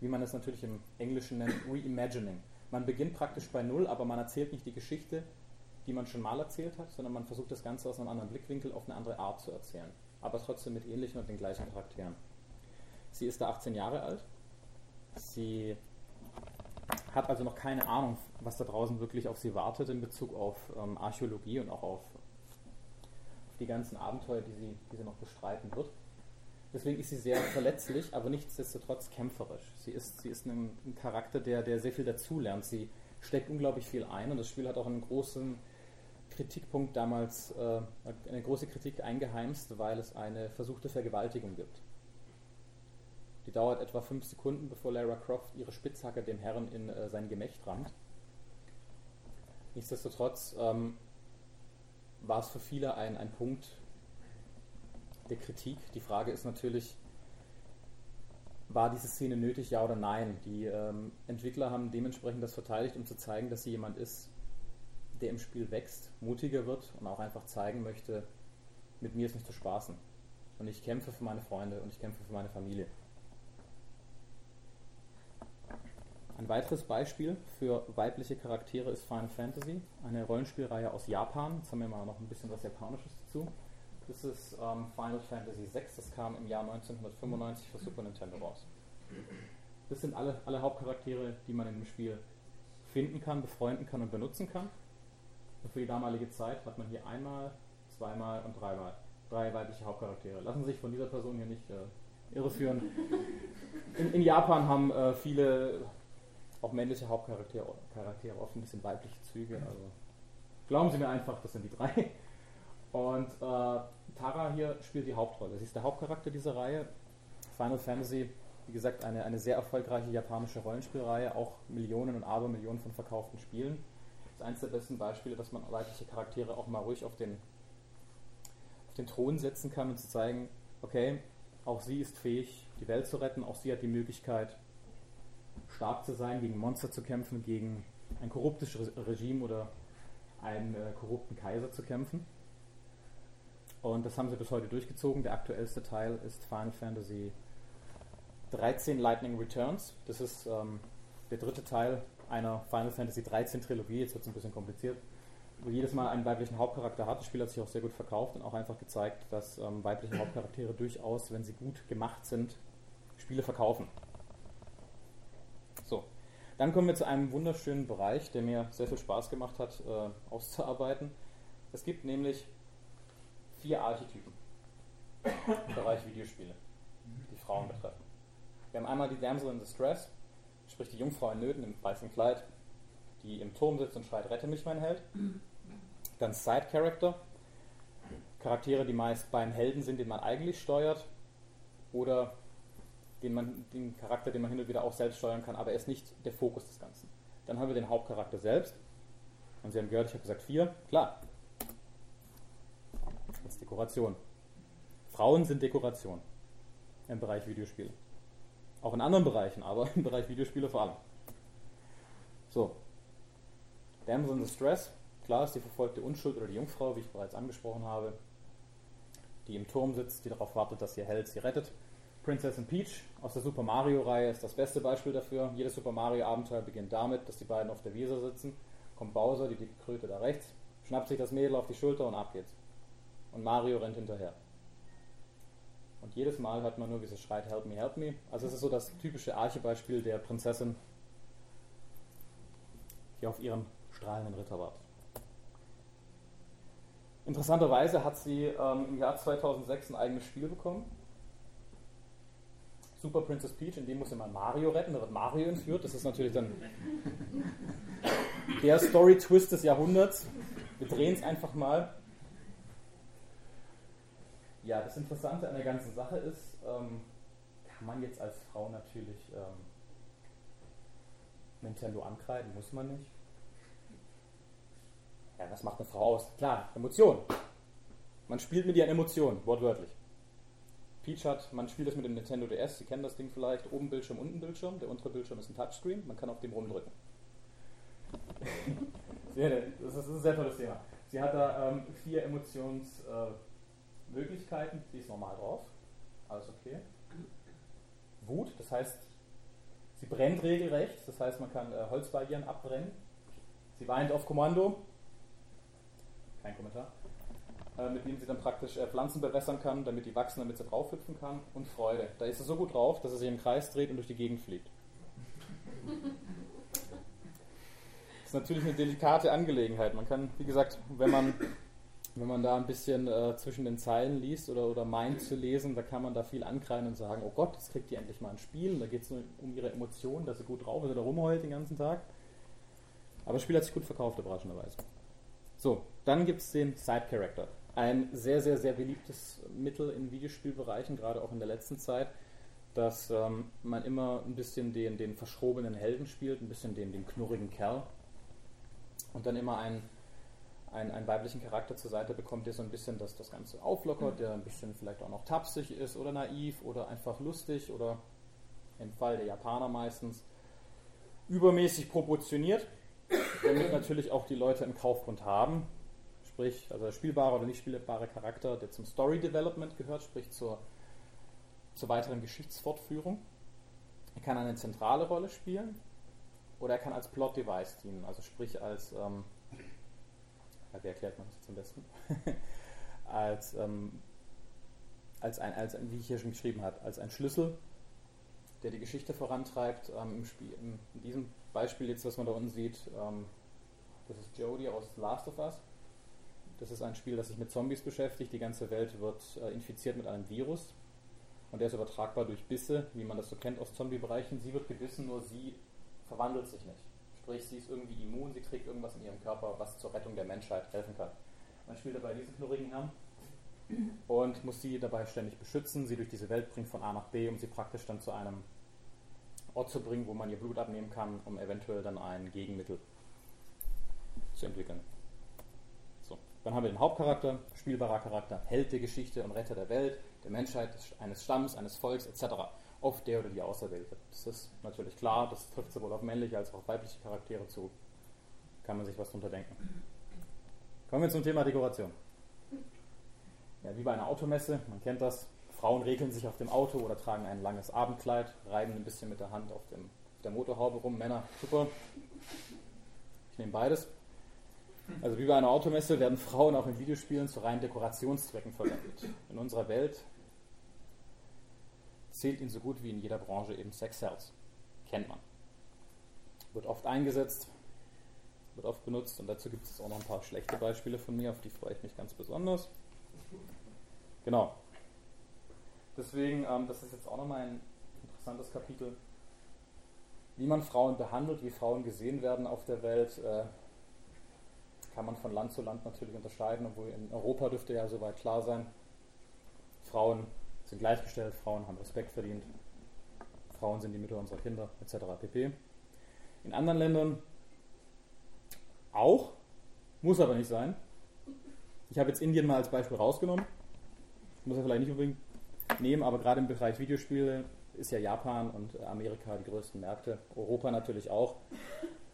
Wie man es natürlich im Englischen nennt, Reimagining. Man beginnt praktisch bei Null, aber man erzählt nicht die Geschichte, die man schon mal erzählt hat, sondern man versucht das Ganze aus einem anderen Blickwinkel auf eine andere Art zu erzählen. Aber trotzdem mit ähnlichen und den gleichen Charakteren. Sie ist da 18 Jahre alt. Sie hat also noch keine Ahnung, was da draußen wirklich auf sie wartet in Bezug auf ähm, Archäologie und auch auf, die ganzen Abenteuer, die sie, die sie noch bestreiten wird. Deswegen ist sie sehr verletzlich, aber nichtsdestotrotz kämpferisch. Sie ist, sie ist ein, ein Charakter, der, der sehr viel dazulernt. Sie steckt unglaublich viel ein und das Spiel hat auch einen großen Kritikpunkt damals, äh, eine große Kritik eingeheimst, weil es eine versuchte Vergewaltigung gibt. Die dauert etwa fünf Sekunden, bevor Lara Croft ihre Spitzhacke dem Herrn in äh, sein Gemächt rammt. Nichtsdestotrotz ähm, war es für viele ein, ein Punkt der Kritik. Die Frage ist natürlich, war diese Szene nötig, ja oder nein? Die ähm, Entwickler haben dementsprechend das verteidigt, um zu zeigen, dass sie jemand ist, der im Spiel wächst, mutiger wird und auch einfach zeigen möchte, mit mir ist nicht zu spaßen. Und ich kämpfe für meine Freunde und ich kämpfe für meine Familie. Ein weiteres Beispiel für weibliche Charaktere ist Final Fantasy, eine Rollenspielreihe aus Japan. Jetzt haben wir mal noch ein bisschen was Japanisches dazu. Das ist ähm, Final Fantasy VI, das kam im Jahr 1995 für Super Nintendo raus. Das sind alle, alle Hauptcharaktere, die man in dem Spiel finden kann, befreunden kann und benutzen kann. Und für die damalige Zeit hat man hier einmal, zweimal und dreimal drei weibliche Hauptcharaktere. Lassen Sie sich von dieser Person hier nicht äh, irreführen. In, in, Japan haben äh, viele auch männliche Hauptcharaktere Charaktere oft ein bisschen weibliche Züge. Also glauben Sie mir einfach, das sind die drei. Und äh, Tara hier spielt die Hauptrolle. Sie ist der Hauptcharakter dieser Reihe. Final Fantasy, wie gesagt, eine, eine sehr erfolgreiche japanische Rollenspielreihe, auch Millionen und Abermillionen von verkauften Spielen. Das ist eines der besten Beispiele, dass man weibliche Charaktere auch mal ruhig auf den, auf den Thron setzen kann und zu zeigen, okay, auch sie ist fähig, die Welt zu retten, auch sie hat die Möglichkeit, stark zu sein, gegen Monster zu kämpfen, gegen ein korruptes Regime oder einen äh, korrupten Kaiser zu kämpfen. Und das haben sie bis heute durchgezogen. Der aktuellste Teil ist Final Fantasy 13 Lightning Returns. Das ist ähm, der dritte Teil einer Final Fantasy 13 Trilogie. Jetzt wird es ein bisschen kompliziert. Wo jedes Mal einen weiblichen Hauptcharakter hat. Das Spiel hat sich auch sehr gut verkauft und auch einfach gezeigt, dass ähm, weibliche Hauptcharaktere durchaus, wenn sie gut gemacht sind, Spiele verkaufen. So, dann kommen wir zu einem wunderschönen Bereich, der mir sehr viel Spaß gemacht hat, äh, auszuarbeiten. Es gibt nämlich vier Archetypen im Bereich Videospiele, die Frauen betreffen. Wir haben einmal die Damsel in Distress, sprich die Jungfrau in Nöten im weißen Kleid, die im Turm sitzt und schreit, rette mich, mein Held. Dann Side Character, Charaktere, die meist beim Helden sind, den man eigentlich steuert, oder den, man, den Charakter, den man hin und wieder auch selbst steuern kann, aber er ist nicht der Fokus des Ganzen. Dann haben wir den Hauptcharakter selbst. Und Sie haben gehört, ich habe gesagt vier. Klar. Dekoration. Frauen sind Dekoration im Bereich Videospiele. Auch in anderen Bereichen, aber [LAUGHS] im Bereich Videospiele vor allem. So. Damsel in Distress. Klar ist die verfolgte Unschuld oder die Jungfrau, wie ich bereits angesprochen habe, die im Turm sitzt, die darauf wartet, dass ihr Held sie rettet. Princess Peach aus der Super Mario-Reihe ist das beste Beispiel dafür. Jedes Super Mario-Abenteuer beginnt damit, dass die beiden auf der Wiese sitzen. Kommt Bowser, die dicke Kröte da rechts, schnappt sich das Mädel auf die Schulter und ab geht's. Und Mario rennt hinterher. Und jedes Mal hört man nur, wie sie schreit, help me, help me. Also es ist so das typische Archebeispiel der Prinzessin, die auf ihren strahlenden Ritter wartet. Interessanterweise hat sie ähm, im Jahr 2006 ein eigenes Spiel bekommen Super Princess Peach, in dem muss immer Mario retten, da wird Mario entführt. Das ist natürlich dann der Story-Twist des Jahrhunderts. Wir drehen es einfach mal. Ja, das Interessante an der ganzen Sache ist, ähm, kann man jetzt als Frau natürlich ähm, Nintendo ankreiden, muss man nicht. Ja, was macht eine Frau aus? Klar, Emotion. Man spielt mit ihren Emotionen, wortwörtlich. Peach hat, man spielt das mit dem Nintendo DS, Sie kennen das Ding vielleicht, oben Bildschirm, unten Bildschirm. Der untere Bildschirm ist ein Touchscreen, man kann auf dem rumdrücken. [LAUGHS] das ist ein sehr tolles Thema. Sie hat da ähm, vier Emotionsmöglichkeiten, äh, die ist normal drauf. Alles okay. Wut, das heißt, sie brennt regelrecht, das heißt, man kann äh, Holzbarrieren abbrennen. Sie weint auf Kommando. Kein Kommentar. Äh, mit dem sie dann praktisch äh, Pflanzen bewässern kann, damit die wachsen, damit sie draufhüpfen kann. Und Freude. Da ist sie so gut drauf, dass sie sich im Kreis dreht und durch die Gegend fliegt. [LAUGHS] Das ist natürlich eine delikate Angelegenheit. Man kann, wie gesagt, wenn man, wenn man da ein bisschen äh, zwischen den Zeilen liest oder, oder meint zu lesen, da kann man da viel ankreien und sagen, oh Gott, jetzt kriegt die endlich mal ein Spiel. Und da geht es nur um ihre Emotionen, dass sie gut drauf ist oder rumheult den ganzen Tag. Aber das Spiel hat sich gut verkauft, überraschenderweise. So, dann gibt es den Side Character. Ein sehr, sehr, sehr beliebtes Mittel in Videospielbereichen, gerade auch in der letzten Zeit, dass ähm, man immer ein bisschen den, den verschrobenen Helden spielt, ein bisschen den, den knurrigen Kerl und dann immer einen, einen, einen weiblichen Charakter zur Seite bekommt, der so ein bisschen das, das Ganze auflockert, der ein bisschen vielleicht auch noch tapsig ist oder naiv oder einfach lustig oder im Fall der Japaner meistens übermäßig proportioniert, damit natürlich auch die Leute einen Kaufgrund haben, sprich, also der spielbare oder nicht spielbare Charakter, der zum Story Development gehört, sprich zur, zur weiteren Geschichtsfortführung. Er kann eine zentrale Rolle spielen oder er kann als Plot Device dienen, also sprich als, ähm, wie erklärt man das jetzt am besten? [LAUGHS] als, ähm, als, ein, als wie ich hier schon geschrieben habe, als ein Schlüssel, der die Geschichte vorantreibt. Ähm, im Spiel, in, in, diesem Beispiel jetzt, was man da unten sieht, ähm, das ist Jodie aus Last of Us. Das ist ein Spiel, das sich mit Zombies beschäftigt. Die ganze Welt wird äh, infiziert mit einem Virus. Und der ist übertragbar durch Bisse, wie man das so kennt aus Zombie-Bereichen. Sie wird gebissen, nur sie verwandelt sich nicht. Sprich, sie ist irgendwie immun, sie trägt irgendwas in ihrem Körper, was zur Rettung der Menschheit helfen kann. Man spielt dabei diesen knurrigen Herrn und muss sie dabei ständig beschützen, sie durch diese Welt bringen von A nach B, um sie praktisch dann zu einem Ort zu bringen, wo man ihr Blut abnehmen kann, um eventuell dann ein Gegenmittel zu entwickeln. Dann haben wir den Hauptcharakter, spielbarer Charakter, Held der Geschichte und Retter der Welt, der Menschheit, eines Stamms, eines Volks etc. Auf der oder die Auserwählte. Das ist natürlich klar, das trifft sowohl auf männliche als auch auf weibliche Charaktere zu. Kann man sich was drunter denken. Kommen wir zum Thema Dekoration. Ja, wie bei einer Automesse, man kennt das. Frauen regeln sich auf dem Auto oder tragen ein langes Abendkleid, reiben ein bisschen mit der Hand auf, dem, auf der Motorhaube rum. Männer, super. Ich nehme beides. Also wie bei einer Automesse werden Frauen auch in Videospielen zu reinen Dekorationszwecken verwendet. In unserer Welt zählt ihn so gut wie in jeder Branche eben Sex Sales. Kennt man. Wird oft eingesetzt, wird oft benutzt und dazu gibt es auch noch ein paar schlechte Beispiele von mir, auf die freue ich mich ganz besonders. Genau. Deswegen, ähm, das ist jetzt auch nochmal ein interessantes Kapitel. Wie man Frauen behandelt, wie Frauen gesehen werden auf der Welt, äh, kann man von Land zu Land natürlich unterscheiden, obwohl in Europa dürfte ja soweit klar sein, Frauen sind gleichgestellt, Frauen haben Respekt verdient, Frauen sind die Mütter unserer Kinder, etc. pp. In anderen Ländern auch, muss aber nicht sein. Ich habe jetzt Indien mal als Beispiel rausgenommen, muss er vielleicht nicht unbedingt nehmen, aber gerade im Bereich Videospiele ist ja Japan und Amerika die größten Märkte, Europa natürlich auch.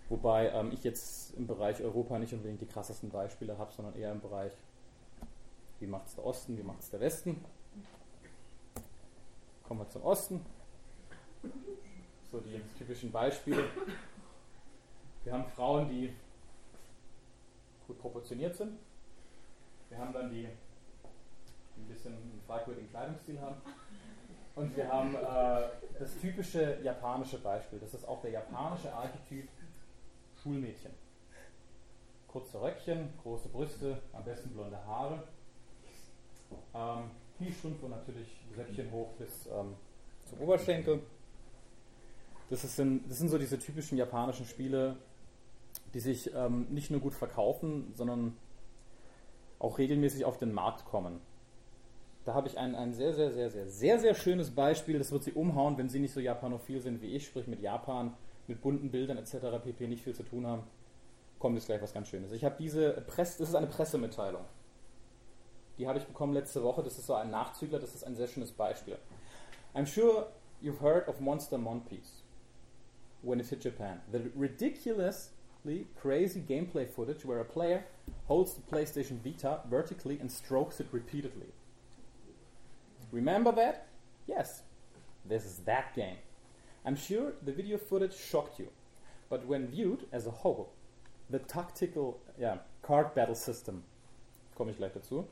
Wobei ähm, ich jetzt im Bereich Europa nicht unbedingt die krassesten Beispiele habe, sondern eher im Bereich, wie macht es der Osten, wie macht es der Westen. Kommen wir zum Osten. So die typischen Beispiele. Wir haben Frauen, die gut proportioniert sind. Wir haben dann die, die ein bisschen einen fragwürdigen Kleidungsstil haben. Und wir haben äh, das typische japanische Beispiel. Das ist auch der japanische Archetyp Schulmädchen. Kurze Röckchen, große Brüste, am besten blonde Haare. Ähm, Kniestrümpfe und natürlich Röckchen hoch bis ähm, zum Oberschenkel. Das, ist, das sind so diese typischen japanischen Spiele, die sich ähm, nicht nur gut verkaufen, sondern auch regelmäßig auf den Markt kommen. Da habe ich ein, ein sehr, sehr, sehr, sehr, sehr, sehr schönes Beispiel. Das wird Sie umhauen, wenn Sie nicht so japanophil sind wie ich, sprich mit Japan mit bunten Bildern etc. pp. nicht viel zu tun haben. kommt jetzt gleich was ganz Schönes. Ich habe diese Presse, das ist eine Pressemitteilung. Die habe ich bekommen letzte Woche. Das ist so ein Nachzügler, das ist ein sehr schönes Beispiel. I'm sure you've heard of Monster Monpiece when it hit Japan. The ridiculously crazy gameplay footage where a player holds the PlayStation Vita vertically and strokes it repeatedly. Remember that? Yes, this is that game. I'm sure the video footage shocked you, but when viewed as a whole, the tactical yeah, card battle system, komme ich gleich dazu,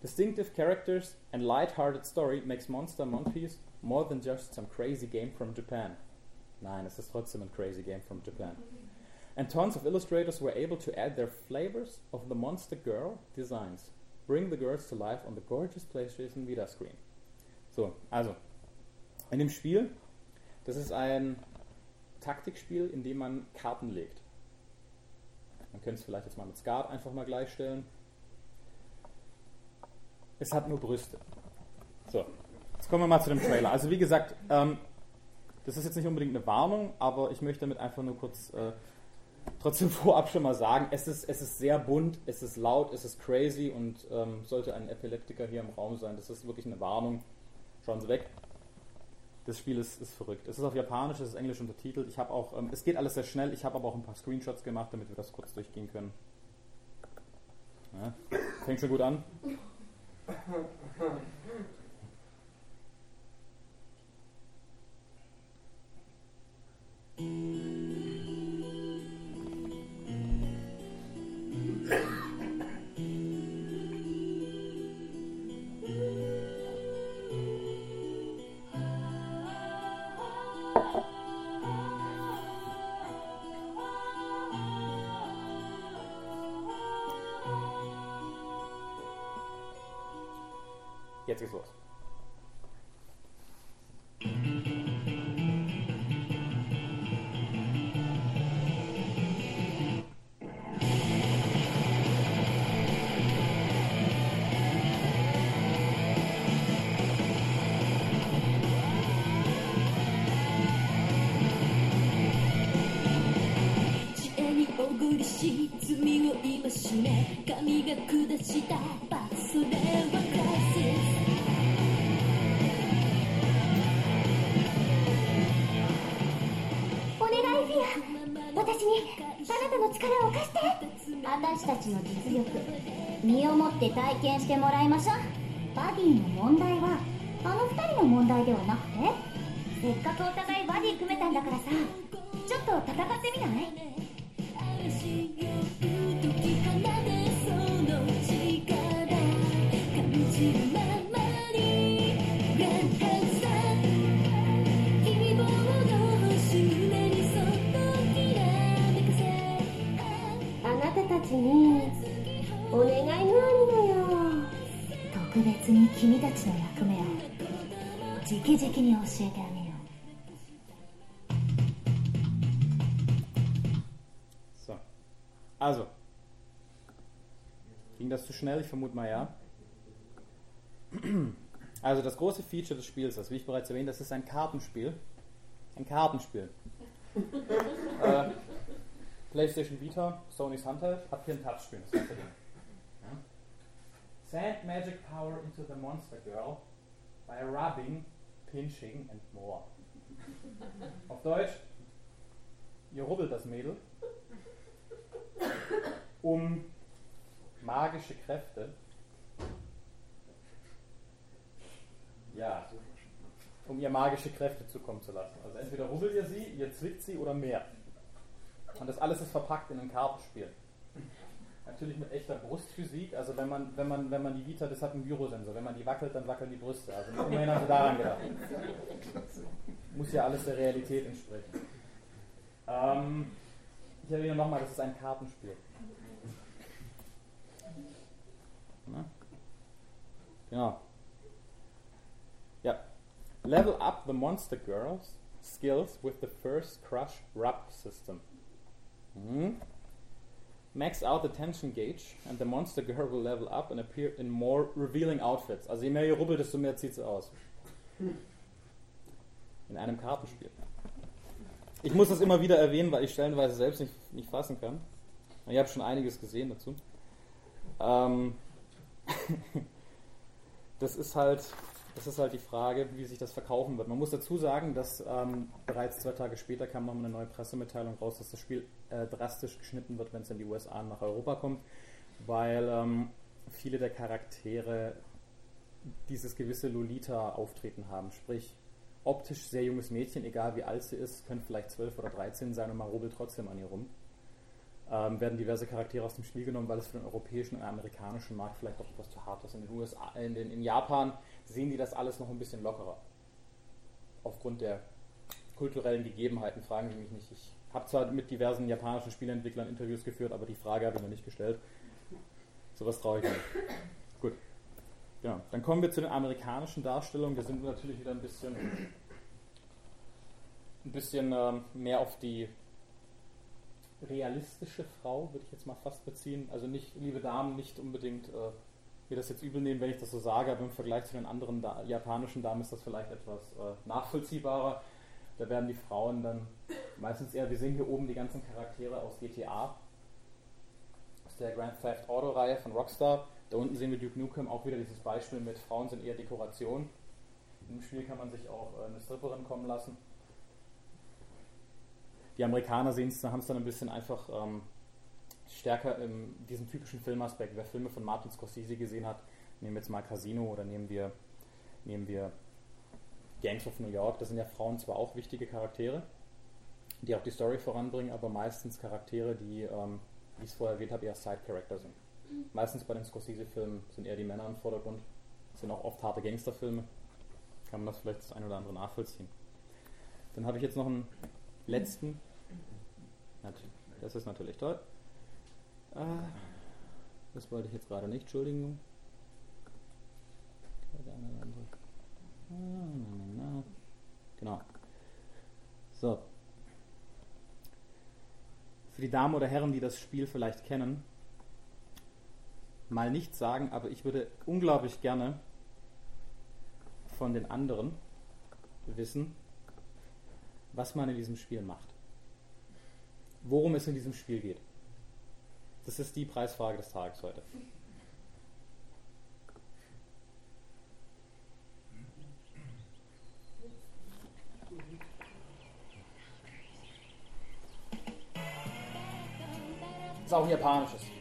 distinctive characters and light-hearted story makes Monster Monpiece more than just some crazy game from Japan. Nein, es ist trotzdem ein crazy game from Japan. And tons of illustrators were able to add their flavors of the Monster Girl designs, bring the girls to life on the gorgeous PlayStation Vita screen. So, also, in dem Spiel, das ist ein Taktikspiel, in dem man Karten legt. Man könnte es vielleicht jetzt mal mit Skat einfach mal gleichstellen. Es hat nur Brüste. So, jetzt kommen wir mal zu dem Trailer. Also wie gesagt, ähm, das ist jetzt nicht unbedingt eine Warnung, aber ich möchte damit einfach nur kurz äh, trotzdem [LAUGHS] vorab schon mal sagen, es ist, es ist sehr bunt, es ist laut, es ist crazy und ähm, sollte ein Epileptiker hier im Raum sein, das ist wirklich eine Warnung. Schauen Sie weg. Das Spiel ist, ist verrückt. Es ist auf Japanisch, es ist Englisch untertitelt. Ich habe auch, ähm, es geht alles sehr schnell. Ich habe aber auch ein paar Screenshots gemacht, damit wir das kurz durchgehen können. Ja, fängt schon gut an. Thank [LAUGHS] you. Mm. Jetzt geht's los. 知私たちの実力身をもって体験してもらいましょう。バディの問題はあの2人の問題ではなくてせっかくお互いバディ組めたんだからさ。Also. Ging das zu schnell? Ich vermute mal ja. Also das große Feature des Spiels ist, wie ich bereits erwähnt, das ist ein Kartenspiel. Ein Kartenspiel. [LAUGHS] äh, PlayStation Vita, Sony's Handheld, hat hier ein Touchscreen. Das ganze Ding. Ja. Send magic power into the monster girl by rubbing, pinching and more. Auf Deutsch, ihr rubbelt das Mädel um magische Kräfte. Ja, um ihr magische Kräfte zukommen zu lassen. Also entweder rubbelt ihr sie, ihr zwickt sie oder mehr. Und das alles ist verpackt in ein Kartenspiel. Natürlich mit echter Brustphysik, also wenn man, wenn man, wenn man die Vita, das hat einen Gyrosensor, wenn man die wackelt, dann wackeln die Brüste. Also immerhin haben sie daran gedacht. Muss ja alles der Realität entsprechen. Ähm, ich erwähne nochmal, das ist ein Kartenspiel. Na? Genau. Ja. Level up the Monster Girls skills with the first Crush Rub system. Mhm. Max out the tension gauge and the Monster Girl will level up and appear in more revealing outfits. Also je mehr ihr rubbelt, desto mehr zieht sie aus. In einem Kartenspiel. Ich muss das immer wieder erwähnen, weil ich stellenweise selbst nicht, nicht fassen kann. Ich habe schon einiges gesehen dazu. Ähm, das ist halt, das ist halt die Frage, wie sich das verkaufen wird. Man muss dazu sagen, dass ähm, bereits zwei Tage später kam noch eine neue Pressemitteilung raus, dass das Spiel äh, drastisch geschnitten wird, wenn es in die USA und nach Europa kommt, weil ähm, viele der Charaktere dieses gewisse Lolita-Auftreten haben. Sprich, optisch sehr junges Mädchen, egal wie alt sie ist, könnte vielleicht 12 oder 13 sein und man rubbelt trotzdem an ihr rum. Ähm, werden diverse Charaktere aus dem Spiel genommen, weil es für den europäischen und amerikanischen Markt vielleicht auch etwas zu hart ist. In den USA, in, den, in Japan sehen die das alles noch ein bisschen lockerer. Aufgrund der kulturellen Gegebenheiten fragen Sie mich nicht. Ich habe zwar mit diversen japanischen Spieleentwicklern Interviews geführt, aber die Frage habe ich noch nicht gestellt. Sowas traue ich nicht. Gut. Genau. Dann kommen wir zu den amerikanischen Darstellungen. Wir sind natürlich wieder ein bisschen, ein bisschen ähm, mehr auf die realistische Frau, würde ich jetzt mal fast beziehen. Also nicht, liebe Damen, nicht unbedingt äh, mir das jetzt übel nehmen, wenn ich das so sage, aber im Vergleich zu den anderen da japanischen Damen ist das vielleicht etwas äh, nachvollziehbarer. Da werden die Frauen dann meistens eher, wir sehen hier oben die ganzen Charaktere aus GTA, aus der Grand Theft Auto Reihe von Rockstar. Da unten sehen wir Duke Nukem auch wieder dieses Beispiel mit Frauen sind eher Dekoration. Im Spiel kann man sich auch äh, eine Stripperin kommen lassen. Die Amerikaner sehen es, haben es dann ein bisschen einfach ähm, stärker in diesem typischen Filmaspekt. Wer Filme von Martin Scorsese gesehen hat, nehmen wir jetzt mal Casino oder nehmen wir, nehmen wir Gangs of New York, da sind ja Frauen zwar auch wichtige Charaktere, die auch die Story voranbringen, aber meistens Charaktere, die, ähm, wie ich es vorher erwähnt habe, eher Side-Character sind. Meistens bei den Scorsese-Filmen sind eher die Männer im Vordergrund, sind auch oft harte Gangsterfilme, kann man das vielleicht das ein oder andere nachvollziehen. Dann habe ich jetzt noch einen letzten, das ist natürlich toll, Ah, das wollte ich jetzt gerade nicht, Entschuldigung. Genau. So. Für die Damen oder Herren, die das Spiel vielleicht kennen, mal nichts sagen, aber ich würde unglaublich gerne von den anderen wissen, was man in diesem Spiel macht. Worum es in diesem Spiel geht. Das ist die Preisfrage des Tages heute. Ist auch ein japanisches.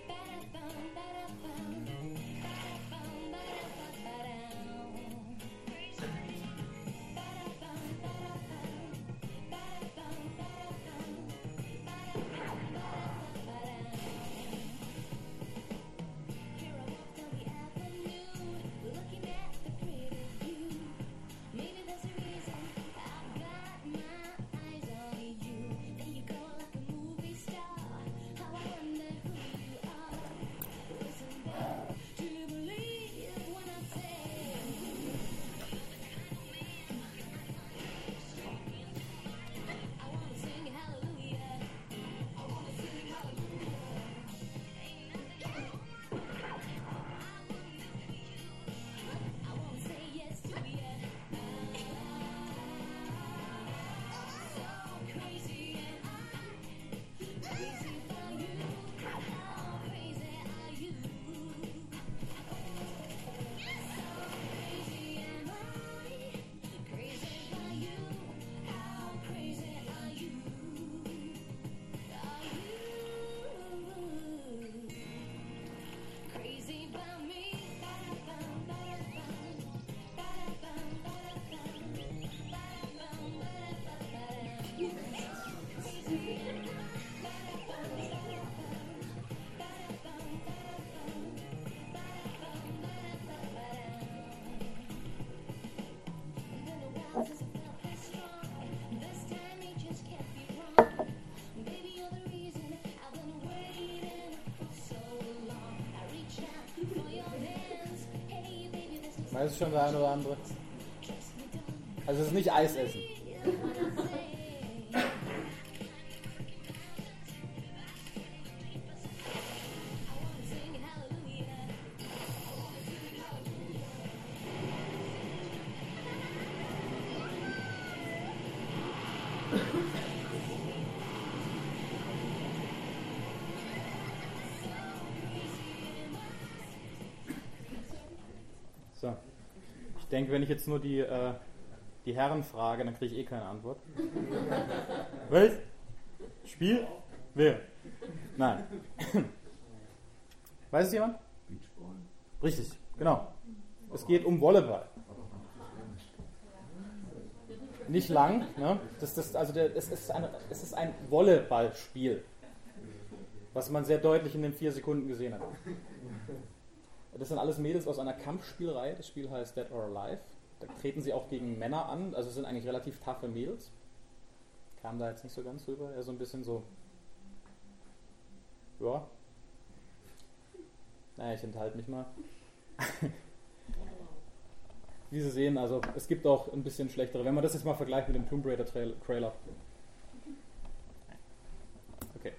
Weiß schon der eine oder andere. Also es ist nicht Eis essen. Denke, wenn ich jetzt nur die, äh, die Herren frage, dann kriege ich eh keine Antwort. [LAUGHS] Was? Spiel? Wer? Nein. [CLEARS THROAT] Weiß es jemand? Beachball. Richtig, genau. Es geht um Volleyball. Nicht lang, ne? Das, das, also der, es, ist eine, es ist ein Volleyballspiel, was man sehr deutlich in den vier Sekunden gesehen hat. Das sind alles Mädels aus einer Kampfspielreihe. Das Spiel heißt Dead or Alive. Da treten sie auch gegen Männer an, also sind eigentlich relativ taffe Mädels. Kam da jetzt nicht so ganz rüber, eher so ein bisschen so. Ja. Naja, ich enthalte mich mal. [LAUGHS] Wie Sie sehen, also es gibt auch ein bisschen schlechtere. Wenn man das jetzt mal vergleicht mit dem Tomb Raider Trail- Trailer. Okay.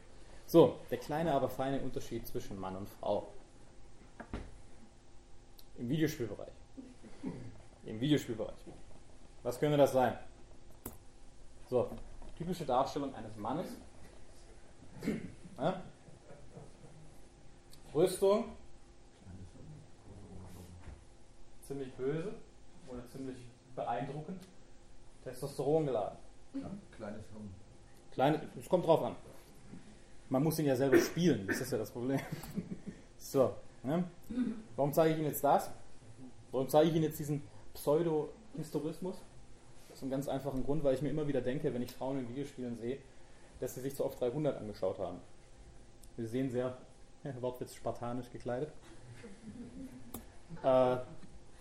So, der kleine, aber feine Unterschied zwischen Mann und Frau. Im Videospielbereich. Im Videospielbereich. Was könnte das sein? So, typische Darstellung eines Mannes. Ja? Rüstung. Ziemlich böse oder ziemlich beeindruckend. Testosteron geladen. Ja, kleines Hirn. Kleine, es kommt drauf an. Man muss ihn ja selber spielen, das ist ja das Problem. So, ne? warum zeige ich Ihnen jetzt das? Warum zeige ich Ihnen jetzt diesen Pseudo-Historismus? Aus einem ganz einfachen Grund, weil ich mir immer wieder denke, wenn ich Frauen in Videospielen sehe, dass sie sich zu oft 300 angeschaut haben. Sie sehen sehr, [LAUGHS] ja, Wortwitz, spartanisch gekleidet. [LAUGHS] Äh,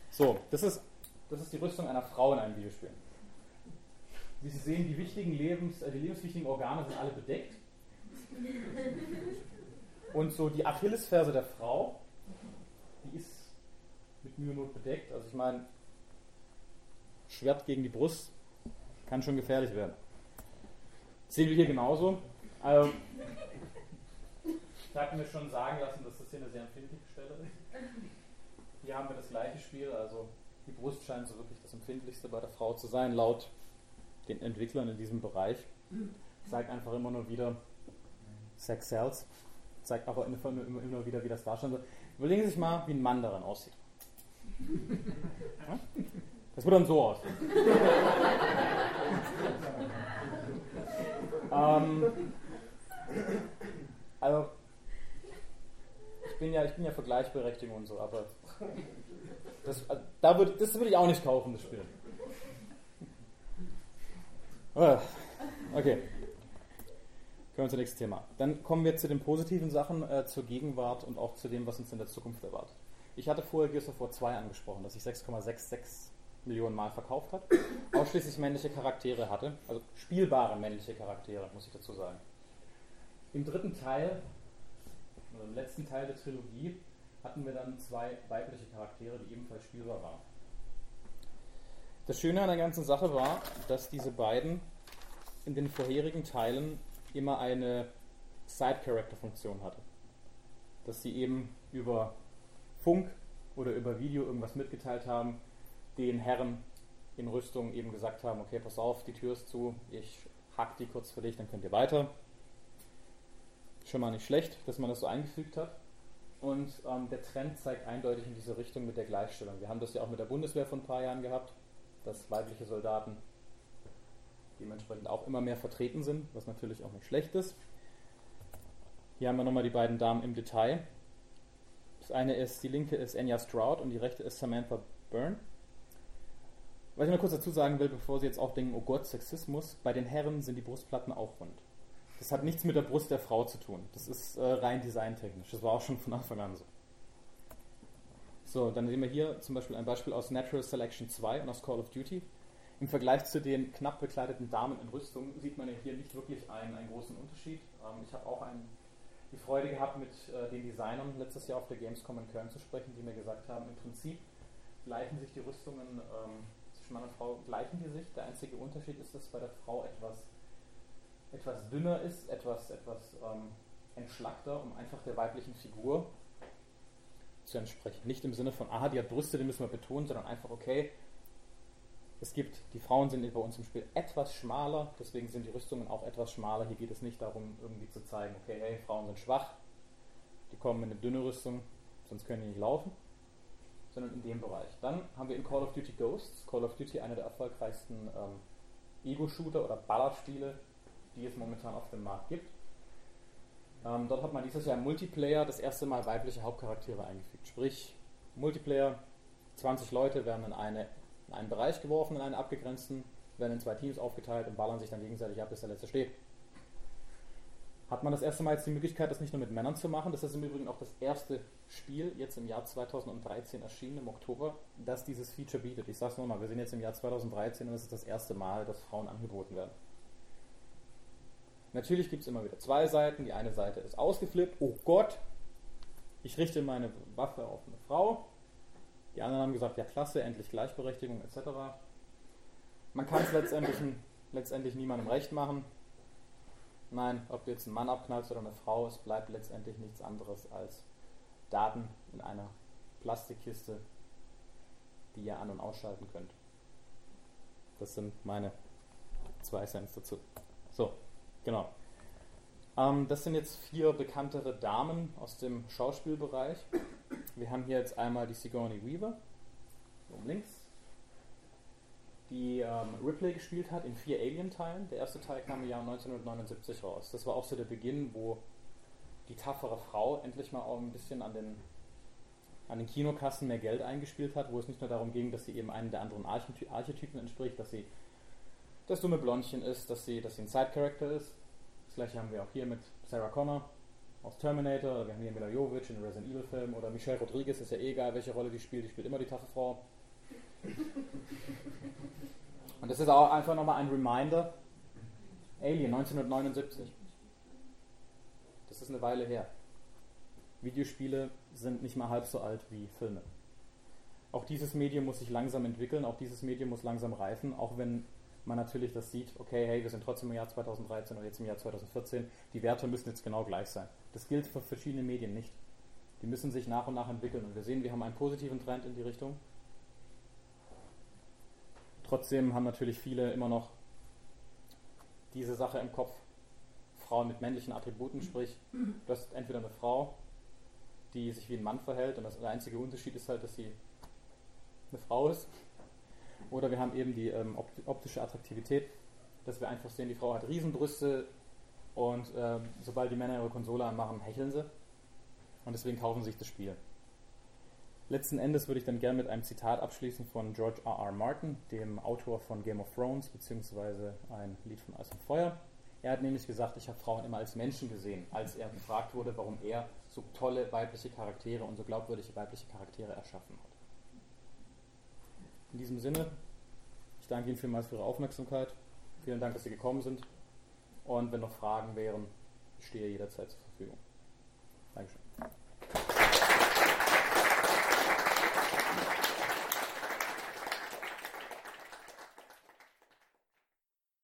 so, das ist, das ist die Rüstung einer Frau in einem Videospiel. Wie Sie sehen, die wichtigen Lebens, äh, die lebenswichtigen Organe sind alle bedeckt. Und so die Achillesferse der Frau, ist mit Mühe und Not bedeckt. Also ich meine, Schwert gegen die Brust kann schon gefährlich werden. Das sehen wir hier genauso. Also, ich habe mir schon sagen lassen, dass das hier eine sehr empfindliche Stelle ist. Hier haben wir das gleiche Spiel, also die Brust scheint so wirklich das empfindlichste bei der Frau zu sein, laut den Entwicklern in diesem Bereich. Zeigt einfach immer nur wieder Sex Cells. Zeigt aber immer, immer, immer wieder, wie das darstellen soll. Überlegen Sie sich mal, wie ein Mann daran aussieht. [LAUGHS] Das würde dann so aussehen. [LAUGHS] ähm, also, ich bin, ja, ich bin ja für Gleichberechtigung und so, aber das, also, da würd, das würde ich auch nicht kaufen, das Spiel. Ah, Okay. Kommen wir zum nächsten Thema. Dann kommen wir zu den positiven Sachen, äh, zur Gegenwart und auch zu dem, was uns in der Zukunft erwartet. Ich hatte vorher Gears of War 2 angesprochen, dass sich 6,66 Millionen Mal verkauft hat, [LAUGHS] ausschließlich männliche Charaktere hatte, also spielbare männliche Charaktere, muss ich dazu sagen. Im dritten Teil, oder im letzten Teil der Trilogie, hatten wir dann zwei weibliche Charaktere, die ebenfalls spielbar waren. Das Schöne an der ganzen Sache war, dass diese beiden in den vorherigen Teilen immer eine Side-Character-Funktion hatte. Dass sie eben über Funk oder über Video irgendwas mitgeteilt haben, den Herren in Rüstung eben gesagt haben, okay, pass auf, die Tür ist zu, ich hack die kurz für dich, dann könnt ihr weiter. Schon mal nicht schlecht, dass man das so eingefügt hat. Und ähm, der Trend zeigt eindeutig in diese Richtung mit der Gleichstellung. Wir haben das ja auch mit der Bundeswehr vor ein paar Jahren gehabt, dass weibliche Soldaten dementsprechend auch immer mehr vertreten sind, was natürlich auch nicht schlecht ist. Hier haben wir nochmal die beiden Damen im Detail. Das eine ist, die linke ist Enya Stroud und die rechte ist Samantha Byrne. Was ich mal kurz dazu sagen will, bevor Sie jetzt auch denken, oh Gott, Sexismus, bei den Herren sind die Brustplatten auch rund. Das hat nichts mit der Brust der Frau zu tun. Das ist äh, rein designtechnisch. Das war auch schon von Anfang an so. So, dann sehen wir hier zum Beispiel ein Beispiel aus Natural Selection 2 und aus Call of Duty. Im Vergleich zu den knapp bekleideten Damen in Rüstung sieht man ja hier nicht wirklich einen, einen großen Unterschied. Ähm, ich habe auch einen, die Freude gehabt, mit äh, den Designern letztes Jahr auf der Gamescom in Köln zu sprechen, die mir gesagt haben, im Prinzip gleichen sich die Rüstungen ähm, zwischen Mann und Frau, gleichen die sich. Der einzige Unterschied ist, dass bei der Frau etwas, etwas dünner ist, etwas, etwas ähm, entschlackter, um einfach der weiblichen Figur zu entsprechen. Nicht im Sinne von, aha, die hat Brüste, die müssen wir betonen, sondern einfach, okay, es gibt, die Frauen sind bei uns im Spiel etwas schmaler, deswegen sind die Rüstungen auch etwas schmaler. Hier geht es nicht darum, irgendwie zu zeigen, okay, hey, Frauen sind schwach, die kommen in eine dünne Rüstung, sonst können die nicht laufen. sondern in dem Bereich. Dann haben wir in Call of Duty Ghosts, Call of Duty einer der erfolgreichsten ähm, Ego-Shooter oder Ballerspiele, die es momentan auf dem Markt gibt. Ähm, dort hat man dieses Jahr im Multiplayer das erste Mal weibliche Hauptcharaktere eingefügt. Sprich, Multiplayer, 20 Leute werden in, eine, in einen Bereich geworfen, in einen abgegrenzten, werden in zwei Teams aufgeteilt und ballern sich dann gegenseitig ab, bis der letzte steht. Hat man das erste Mal jetzt die Möglichkeit, das nicht nur mit Männern zu machen. Das ist im Übrigen auch das erste Spiel, jetzt im Jahr 2013 erschienen, im Oktober, das dieses Feature bietet. Ich sag's nochmal, wir sind jetzt im Jahr 2013 und es ist das erste Mal, dass Frauen angeboten werden. Natürlich gibt es immer wieder zwei Seiten. Die eine Seite ist ausgeflippt. Oh Gott, ich richte meine Waffe auf eine Frau. Die anderen haben gesagt, ja klasse, endlich Gleichberechtigung etc. Man kann es letztendlich, letztendlich niemandem recht machen. Nein, ob du jetzt einen Mann abknallst oder eine Frau, es bleibt letztendlich nichts anderes als Daten in einer Plastikkiste, die ihr an- und ausschalten könnt. Das sind meine zwei Cents dazu. So, genau. Ähm, das sind jetzt vier bekanntere Damen aus dem Schauspielbereich. Wir haben hier jetzt einmal die Sigourney Weaver, oben links, die ähm, Ripley gespielt hat in vier Alien-Teilen. Der erste Teil kam im Jahr 1979 raus. Das war auch so der Beginn, wo die tapfere Frau endlich mal auch ein bisschen an den, an den Kinokassen mehr Geld eingespielt hat, wo es nicht nur darum ging, dass sie eben einem der anderen Archety Archetypen entspricht, dass sie das dumme Blondchen ist, dass sie, dass sie ein Side-Character ist. Gleiche haben wir auch hier mit Sarah Connor aus Terminator, wir haben hier Mila Jovovich in Resident Evil Film oder Michelle Rodriguez, ist ja eh egal, welche Rolle die spielt, die spielt immer die taffe Frau. Und das ist auch einfach nochmal ein Reminder. Alien 1979. Das ist eine Weile her. Videospiele sind nicht mal halb so alt wie Filme. Auch dieses Medium muss sich langsam entwickeln, auch dieses Medium muss langsam reifen, auch wenn man natürlich das sieht, okay, hey, wir sind trotzdem im Jahr 2013 oder jetzt im Jahr 2014, die Werte müssen jetzt genau gleich sein. Das gilt für verschiedene Medien nicht. Die müssen sich nach und nach entwickeln und wir sehen, wir haben einen positiven Trend in die Richtung. Trotzdem haben natürlich viele immer noch diese Sache im Kopf. Frauen mit männlichen Attributen, sprich, du hast entweder eine Frau, die sich wie ein Mann verhält und das, der einzige Unterschied ist halt, dass sie eine Frau ist. Oder wir haben eben die ähm, optische Attraktivität, dass wir einfach sehen, die Frau hat Riesenbrüste und ähm, sobald die Männer ihre Konsole anmachen, hecheln sie. Und deswegen kaufen sie sich das Spiel. Letzten Endes würde ich dann gerne mit einem Zitat abschließen von George R. R. Martin, dem Autor von Game of Thrones, beziehungsweise ein Lied von Eis und Feuer. Er hat nämlich gesagt, ich habe Frauen immer als Menschen gesehen, als er gefragt wurde, warum er so tolle weibliche Charaktere und so glaubwürdige weibliche Charaktere erschaffen hat. In diesem Sinne, ich danke Ihnen vielmals für Ihre Aufmerksamkeit. Vielen Dank, dass Sie gekommen sind. Und wenn noch Fragen wären, ich stehe jederzeit zur Verfügung. Dankeschön.